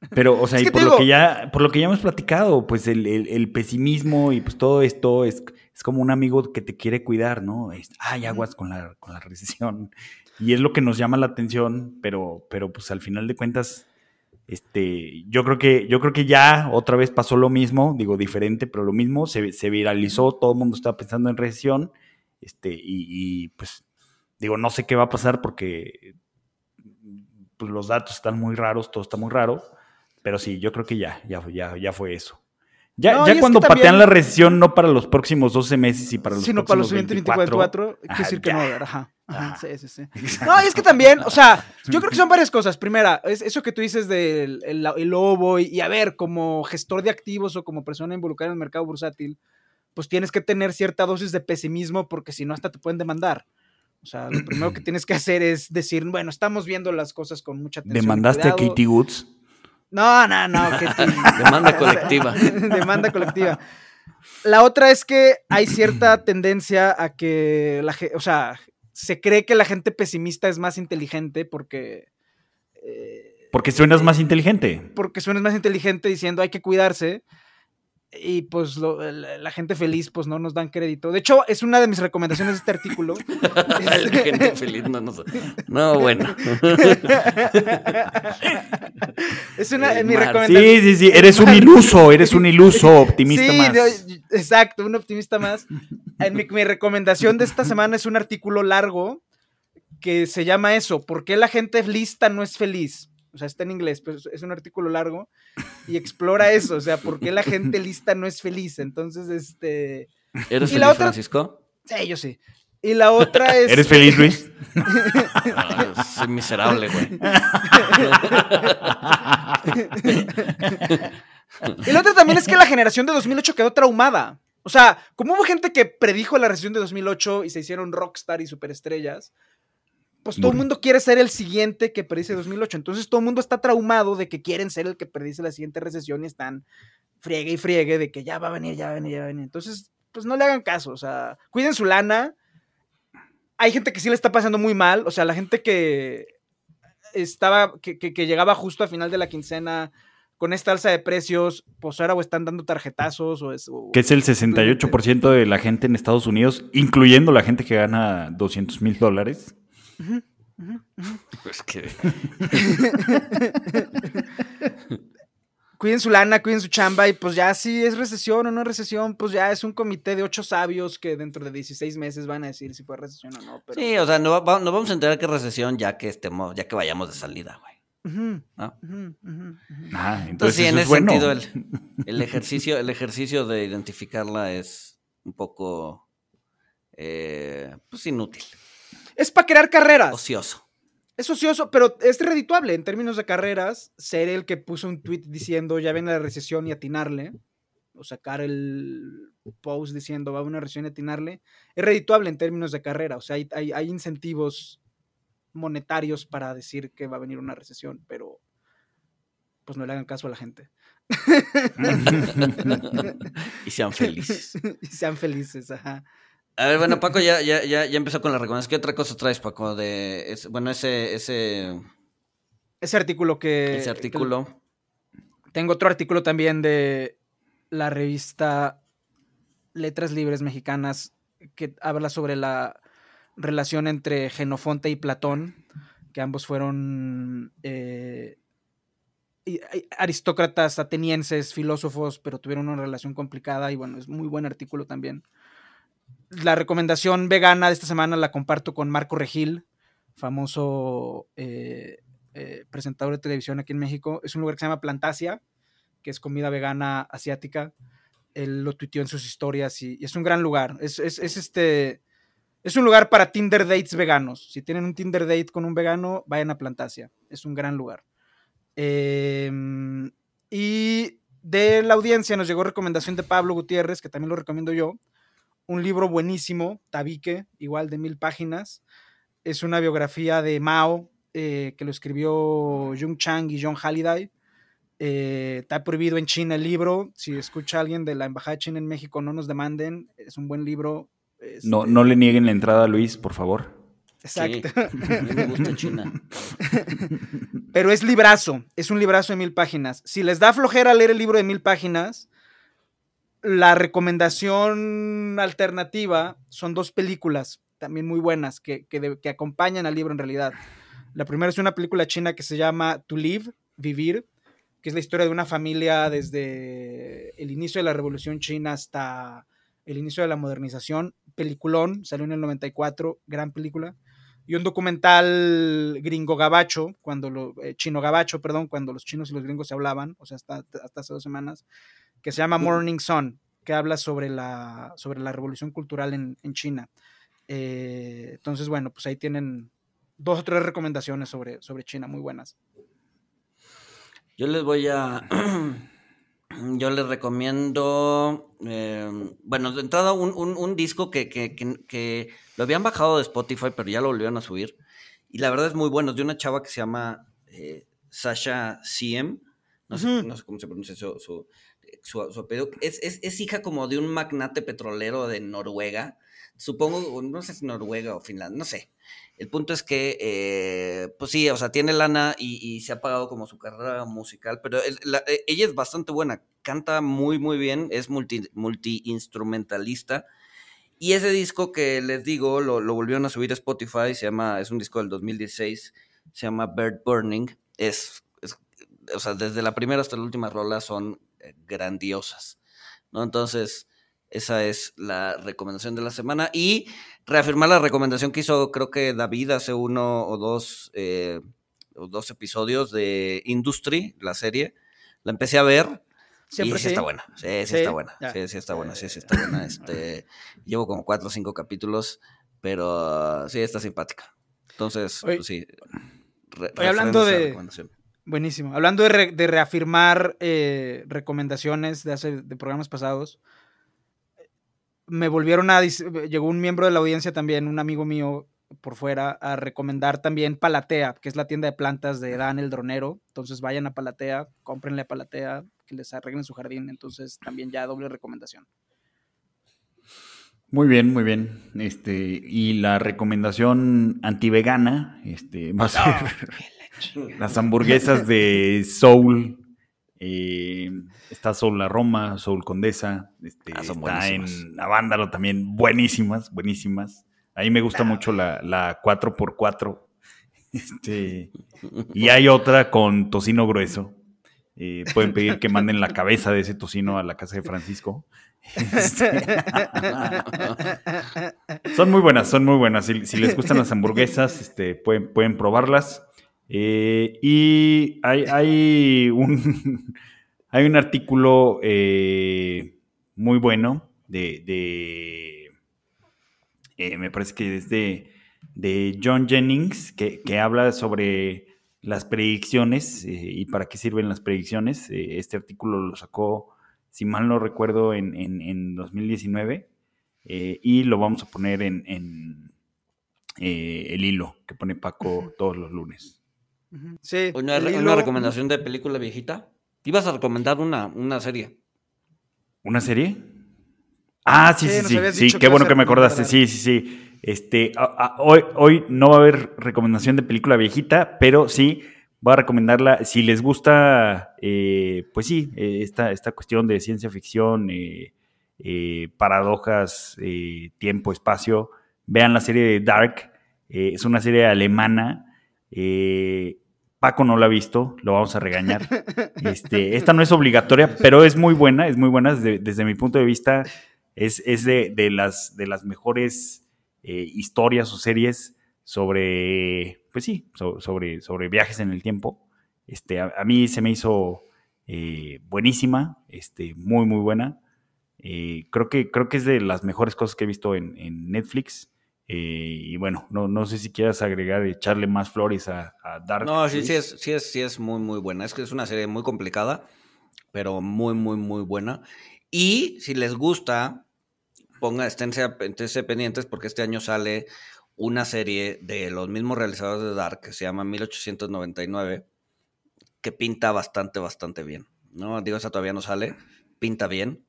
Pero, o sea, y por, lo que ya, por lo que ya hemos platicado, pues el, pesimismo y pues todo esto es, es, como un amigo que te quiere cuidar, ¿no? Es, Ay, aguas con la, con la recesión. Y es lo que nos llama la atención, pero, pero pues al final de cuentas, este, yo creo que, yo creo que ya otra vez pasó lo mismo, digo diferente, pero lo mismo, se, se viralizó, todo el mundo estaba pensando en recesión este, y, pues digo, no sé qué va a pasar porque pues, los datos están muy raros, todo está muy raro, pero sí, yo creo que ya, ya, ya, ya fue eso. Ya, ya cuando patean la recesión, no para los próximos 12 meses y para los Sino para los siguientes 24, quiere decir que no, ajá. Ajá, sí, sí, sí. No, es que también, o sea, yo creo que son varias cosas. Primera, es eso que tú dices del el, lobo y, y, a ver, como gestor de activos o como persona involucrada en el mercado bursátil, pues tienes que tener cierta dosis de pesimismo porque si no hasta te pueden demandar. O sea, lo primero que tienes que hacer es decir, bueno, estamos viendo las cosas con mucha atención. ¿Demandaste a Katie Woods? No, no, no. Demanda colectiva. Demanda colectiva. La otra es que hay cierta tendencia a que la o sea, se cree que la gente pesimista es más inteligente porque... Eh, porque suenas más inteligente. Porque suenas más inteligente diciendo hay que cuidarse y pues la, gente feliz pues no nos dan crédito. De hecho, es una de mis recomendaciones de este artículo. la gente feliz no nos... No, bueno. es una de mis recomendaciones. Sí, sí, sí, eres un iluso, eres un iluso optimista sí, más. exacto, un optimista más. En mi, mi recomendación de esta semana es un artículo largo que se llama eso, ¿por qué la gente lista no es feliz? O sea, está en inglés, pero es un artículo largo y explora eso, o sea, por qué la gente lista no es feliz. Entonces, este... ¿Eres feliz, Francisco? Sí, yo sí. Y la otra es... ¿Eres feliz, Luis? soy miserable, güey. y la otra también es que la generación de 2008 quedó traumada. O sea, como hubo gente que predijo la recesión de 2008 y se hicieron rockstar y superestrellas, pues todo el mundo quiere ser el siguiente que predice 2008. Entonces todo el mundo está traumado de que quieren ser el que predice la siguiente recesión y están friegue y friegue de que ya va a venir, ya va a venir, ya va a venir. Entonces, pues no le hagan caso, o sea, cuiden su lana. Hay gente que sí le está pasando muy mal, o sea, la gente que estaba, que, llegaba justo a final de la quincena con esta alza de precios, pues ahora o están dando tarjetazos o es... que es el 68% de la gente en Estados Unidos, incluyendo la gente que gana 200 mil dólares. Pues que. cuiden su lana, cuiden su chamba y pues ya si es recesión o no es recesión, pues ya es un comité de ocho sabios que dentro de 16 meses van a decir si fue recesión o no. Sí, o sea, no, vamos a enterar que es recesión ya que estemos, ya que vayamos de salida, güey. Ah, entonces, sí, en ese sentido el, ejercicio, el ejercicio de identificarla es un poco eh, pues inútil. Es para crear carreras. Ocioso. Es ocioso, pero es redituable en términos de carreras. Ser el que puso un tweet diciendo ya viene la recesión y atinarle, o sacar el post diciendo va a haber una recesión y atinarle, es redituable en términos de carrera. O sea, hay, hay, incentivos monetarios para decir que va a venir una recesión, pero pues no le hagan caso a la gente. y sean felices. y sean felices, ajá. A ver, bueno, Paco ya, ya, ya, empezó con la recomendación. ¿Qué otra cosa traes, Paco? De, bueno, ese, ese... Ese artículo que... Ese artículo. tengo otro artículo también de la revista Letras Libres Mexicanas que habla sobre la relación entre Genofonte y Platón, que ambos fueron eh, aristócratas atenienses, filósofos, pero tuvieron una relación complicada y bueno, es muy buen artículo también la recomendación vegana de esta semana la comparto con Marco Regil, famoso eh, eh, presentador de televisión aquí en México. Es un lugar que se llama Plantasia, que es comida vegana asiática. Él lo tuiteó en sus historias y, es un gran lugar. Es, este. Es un lugar para Tinder dates veganos. Si tienen un Tinder date con un vegano, vayan a Plantasia. Es un gran lugar. Em, y de la audiencia nos llegó recomendación de Pablo Gutiérrez, que también lo recomiendo yo un libro buenísimo, Tabique, igual de mil páginas. Es una biografía de Mao eh, que lo escribió Jung Chang y John Halliday. Eh, está prohibido en China el libro. Si escucha alguien de la Embajada de China en México, no nos demanden. Es un buen libro. No, no le nieguen la entrada a Luis, por favor. Exacto. me gusta China. Pero es librazo, es un librazo de mil páginas. Si les da flojera leer el libro de mil páginas, la recomendación alternativa son dos películas también muy buenas que, que, acompañan al libro en realidad. La primera es una película china que se llama To Live, Vivir, que es la historia de una familia desde el inicio de la Revolución China hasta el inicio de la modernización. Peliculón, salió en el 94, gran película. Y un documental gringo gabacho, cuando lo, eh, chino gabacho, perdón, cuando los chinos y los gringos se hablaban, o sea, hasta, hasta hace dos semanas, que se llama Morning Sun, que habla sobre la, sobre la revolución cultural en, China. Eh, entonces, bueno, pues ahí tienen dos o tres recomendaciones sobre, sobre China muy buenas. Yo les voy a. Yo les recomiendo. Eh, bueno, de entrada, un, disco que, que, lo habían bajado de Spotify, pero ya lo volvieron a subir. Y la verdad es muy bueno. Es de una chava que se llama eh, Sasha Siem. No sé, no sé cómo se pronuncia su, su, apellido, es, hija como de un magnate petrolero de Noruega. Supongo, no sé si Noruega o Finlandia, no sé. El punto es que, eh, pues sí, o sea, tiene lana y, se ha pagado como su carrera musical, pero e, ella es bastante buena, canta muy, muy bien, es multi-instrumentalista. y ese disco que les digo, lo, volvieron a subir a Spotify, se llama, es un disco del 2016, se llama Bird Burning. Es, es, o sea, desde la primera hasta la última rola son grandiosas, ¿no? Entonces, esa es la recomendación de la semana. Y reafirmar la recomendación que hizo, creo que David hace uno o dos, eh, dos episodios de Industry, la serie. La empecé a ver. Siempre sí, está buena. Sí, sí, está buena. Sí, sí está buena. Sí, sí está buena. Este, llevo como cuatro o cinco capítulos, pero sí está simpática. Entonces, pues sí. hablando de, Buenísimo. Hablando de, reafirmar eh, recomendaciones de hace de programas pasados, me volvieron a llegó un miembro de la audiencia también, un amigo mío por fuera, a recomendar también Palatea, que es la tienda de plantas de Dan el Dronero. Entonces vayan a Palatea, cómprenle a Palatea, que les arreglen su jardín. Entonces también ya doble recomendación. Muy bien, muy bien. Este, y la recomendación antivegana, este, va a ser. Las hamburguesas de Soul. Eh, está Soul La Roma, Soul Condesa. Este, ah, está en Avándalo también. Buenísimas, buenísimas. A mí me gusta mucho la, la 4x4. Este, y hay otra con tocino grueso. Eh, pueden pedir que manden la cabeza de ese tocino a la casa de Francisco. Este, son muy buenas, son muy buenas. Si, les gustan las hamburguesas, este, pueden, pueden probarlas. Eh, y hay, hay, un, hay un artículo eh, muy bueno de, me parece que es de, John Jennings, que, que habla sobre las predicciones eh, y para qué sirven las predicciones. Eh, este artículo lo sacó, si mal no recuerdo, en, en, 2019 eh, y lo vamos a poner en, el hilo que pone Paco todos los lunes. Sí. Una, una, recomendación de película viejita. Ibas a recomendar una, una serie. ¿Una serie? Ah, sí, sí, sí. Sí, qué bueno que me acordaste. Sí, sí, sí. Este, hoy, hoy no va a haber recomendación de película viejita, pero sí voy a recomendarla. Si les gusta, eh, pues sí, eh, esta, esta cuestión de ciencia ficción, eh, paradojas, tiempo, espacio, vean la serie de Dark. es una serie alemana. Paco no la ha visto, lo vamos a regañar. Este, esta no es obligatoria, pero es muy buena, es muy buena desde, mi punto de vista. Es, es de, de, las, de las mejores eh, historias o series sobre, pues sí, sobre, sobre viajes en el tiempo. Este, a, mí se me hizo eh, buenísima, este, muy, muy buena. Eh, creo, que, creo que es de las mejores cosas que he visto en, Netflix. Y bueno, no, no sé si quieras agregar, echarle más flores a, Dark. No, sí, sí es, sí, es, sí es muy, muy buena. Es que es una serie muy complicada, pero muy, muy, muy buena. Y si les gusta ponga, esténse, pendientes porque este año sale una serie de los mismos realizadores de Dark que se llama 1899, que pinta bastante, bastante bien. ¿no? Digo, esa todavía no sale, pinta bien.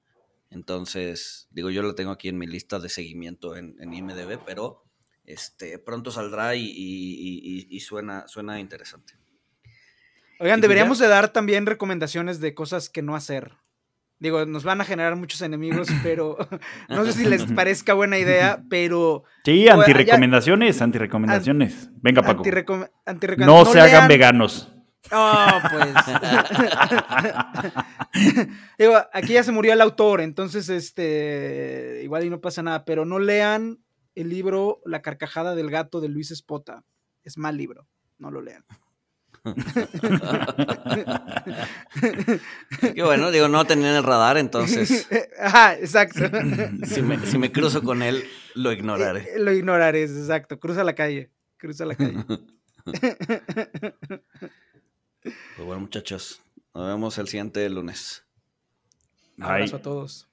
Entonces, digo, yo la tengo aquí en mi lista de seguimiento en, IMDB, pero este, pronto saldrá y, suena, suena interesante. Oigan, deberíamos de dar también recomendaciones de cosas que no hacer. Digo, nos van a generar muchos enemigos, pero no sé si les parezca buena idea, pero... Sí, antirecomendaciones, antirecomendaciones. Venga, Paco. no, se hagan veganos. Oh, pues. Digo, aquí ya se murió el autor, entonces, este, igual y no pasa nada, pero no lean el libro La carcajada del gato de Luis Espota. Es mal libro, no lo lean. Qué bueno, digo, no tenía en el radar, entonces. Ajá, exacto. si, me, cruzo con él, lo ignoraré. Eh, lo ignoraré, exacto. Cruza la calle. Cruza la calle. Pues bueno, muchachos, nos vemos el siguiente lunes. Un abrazo a todos.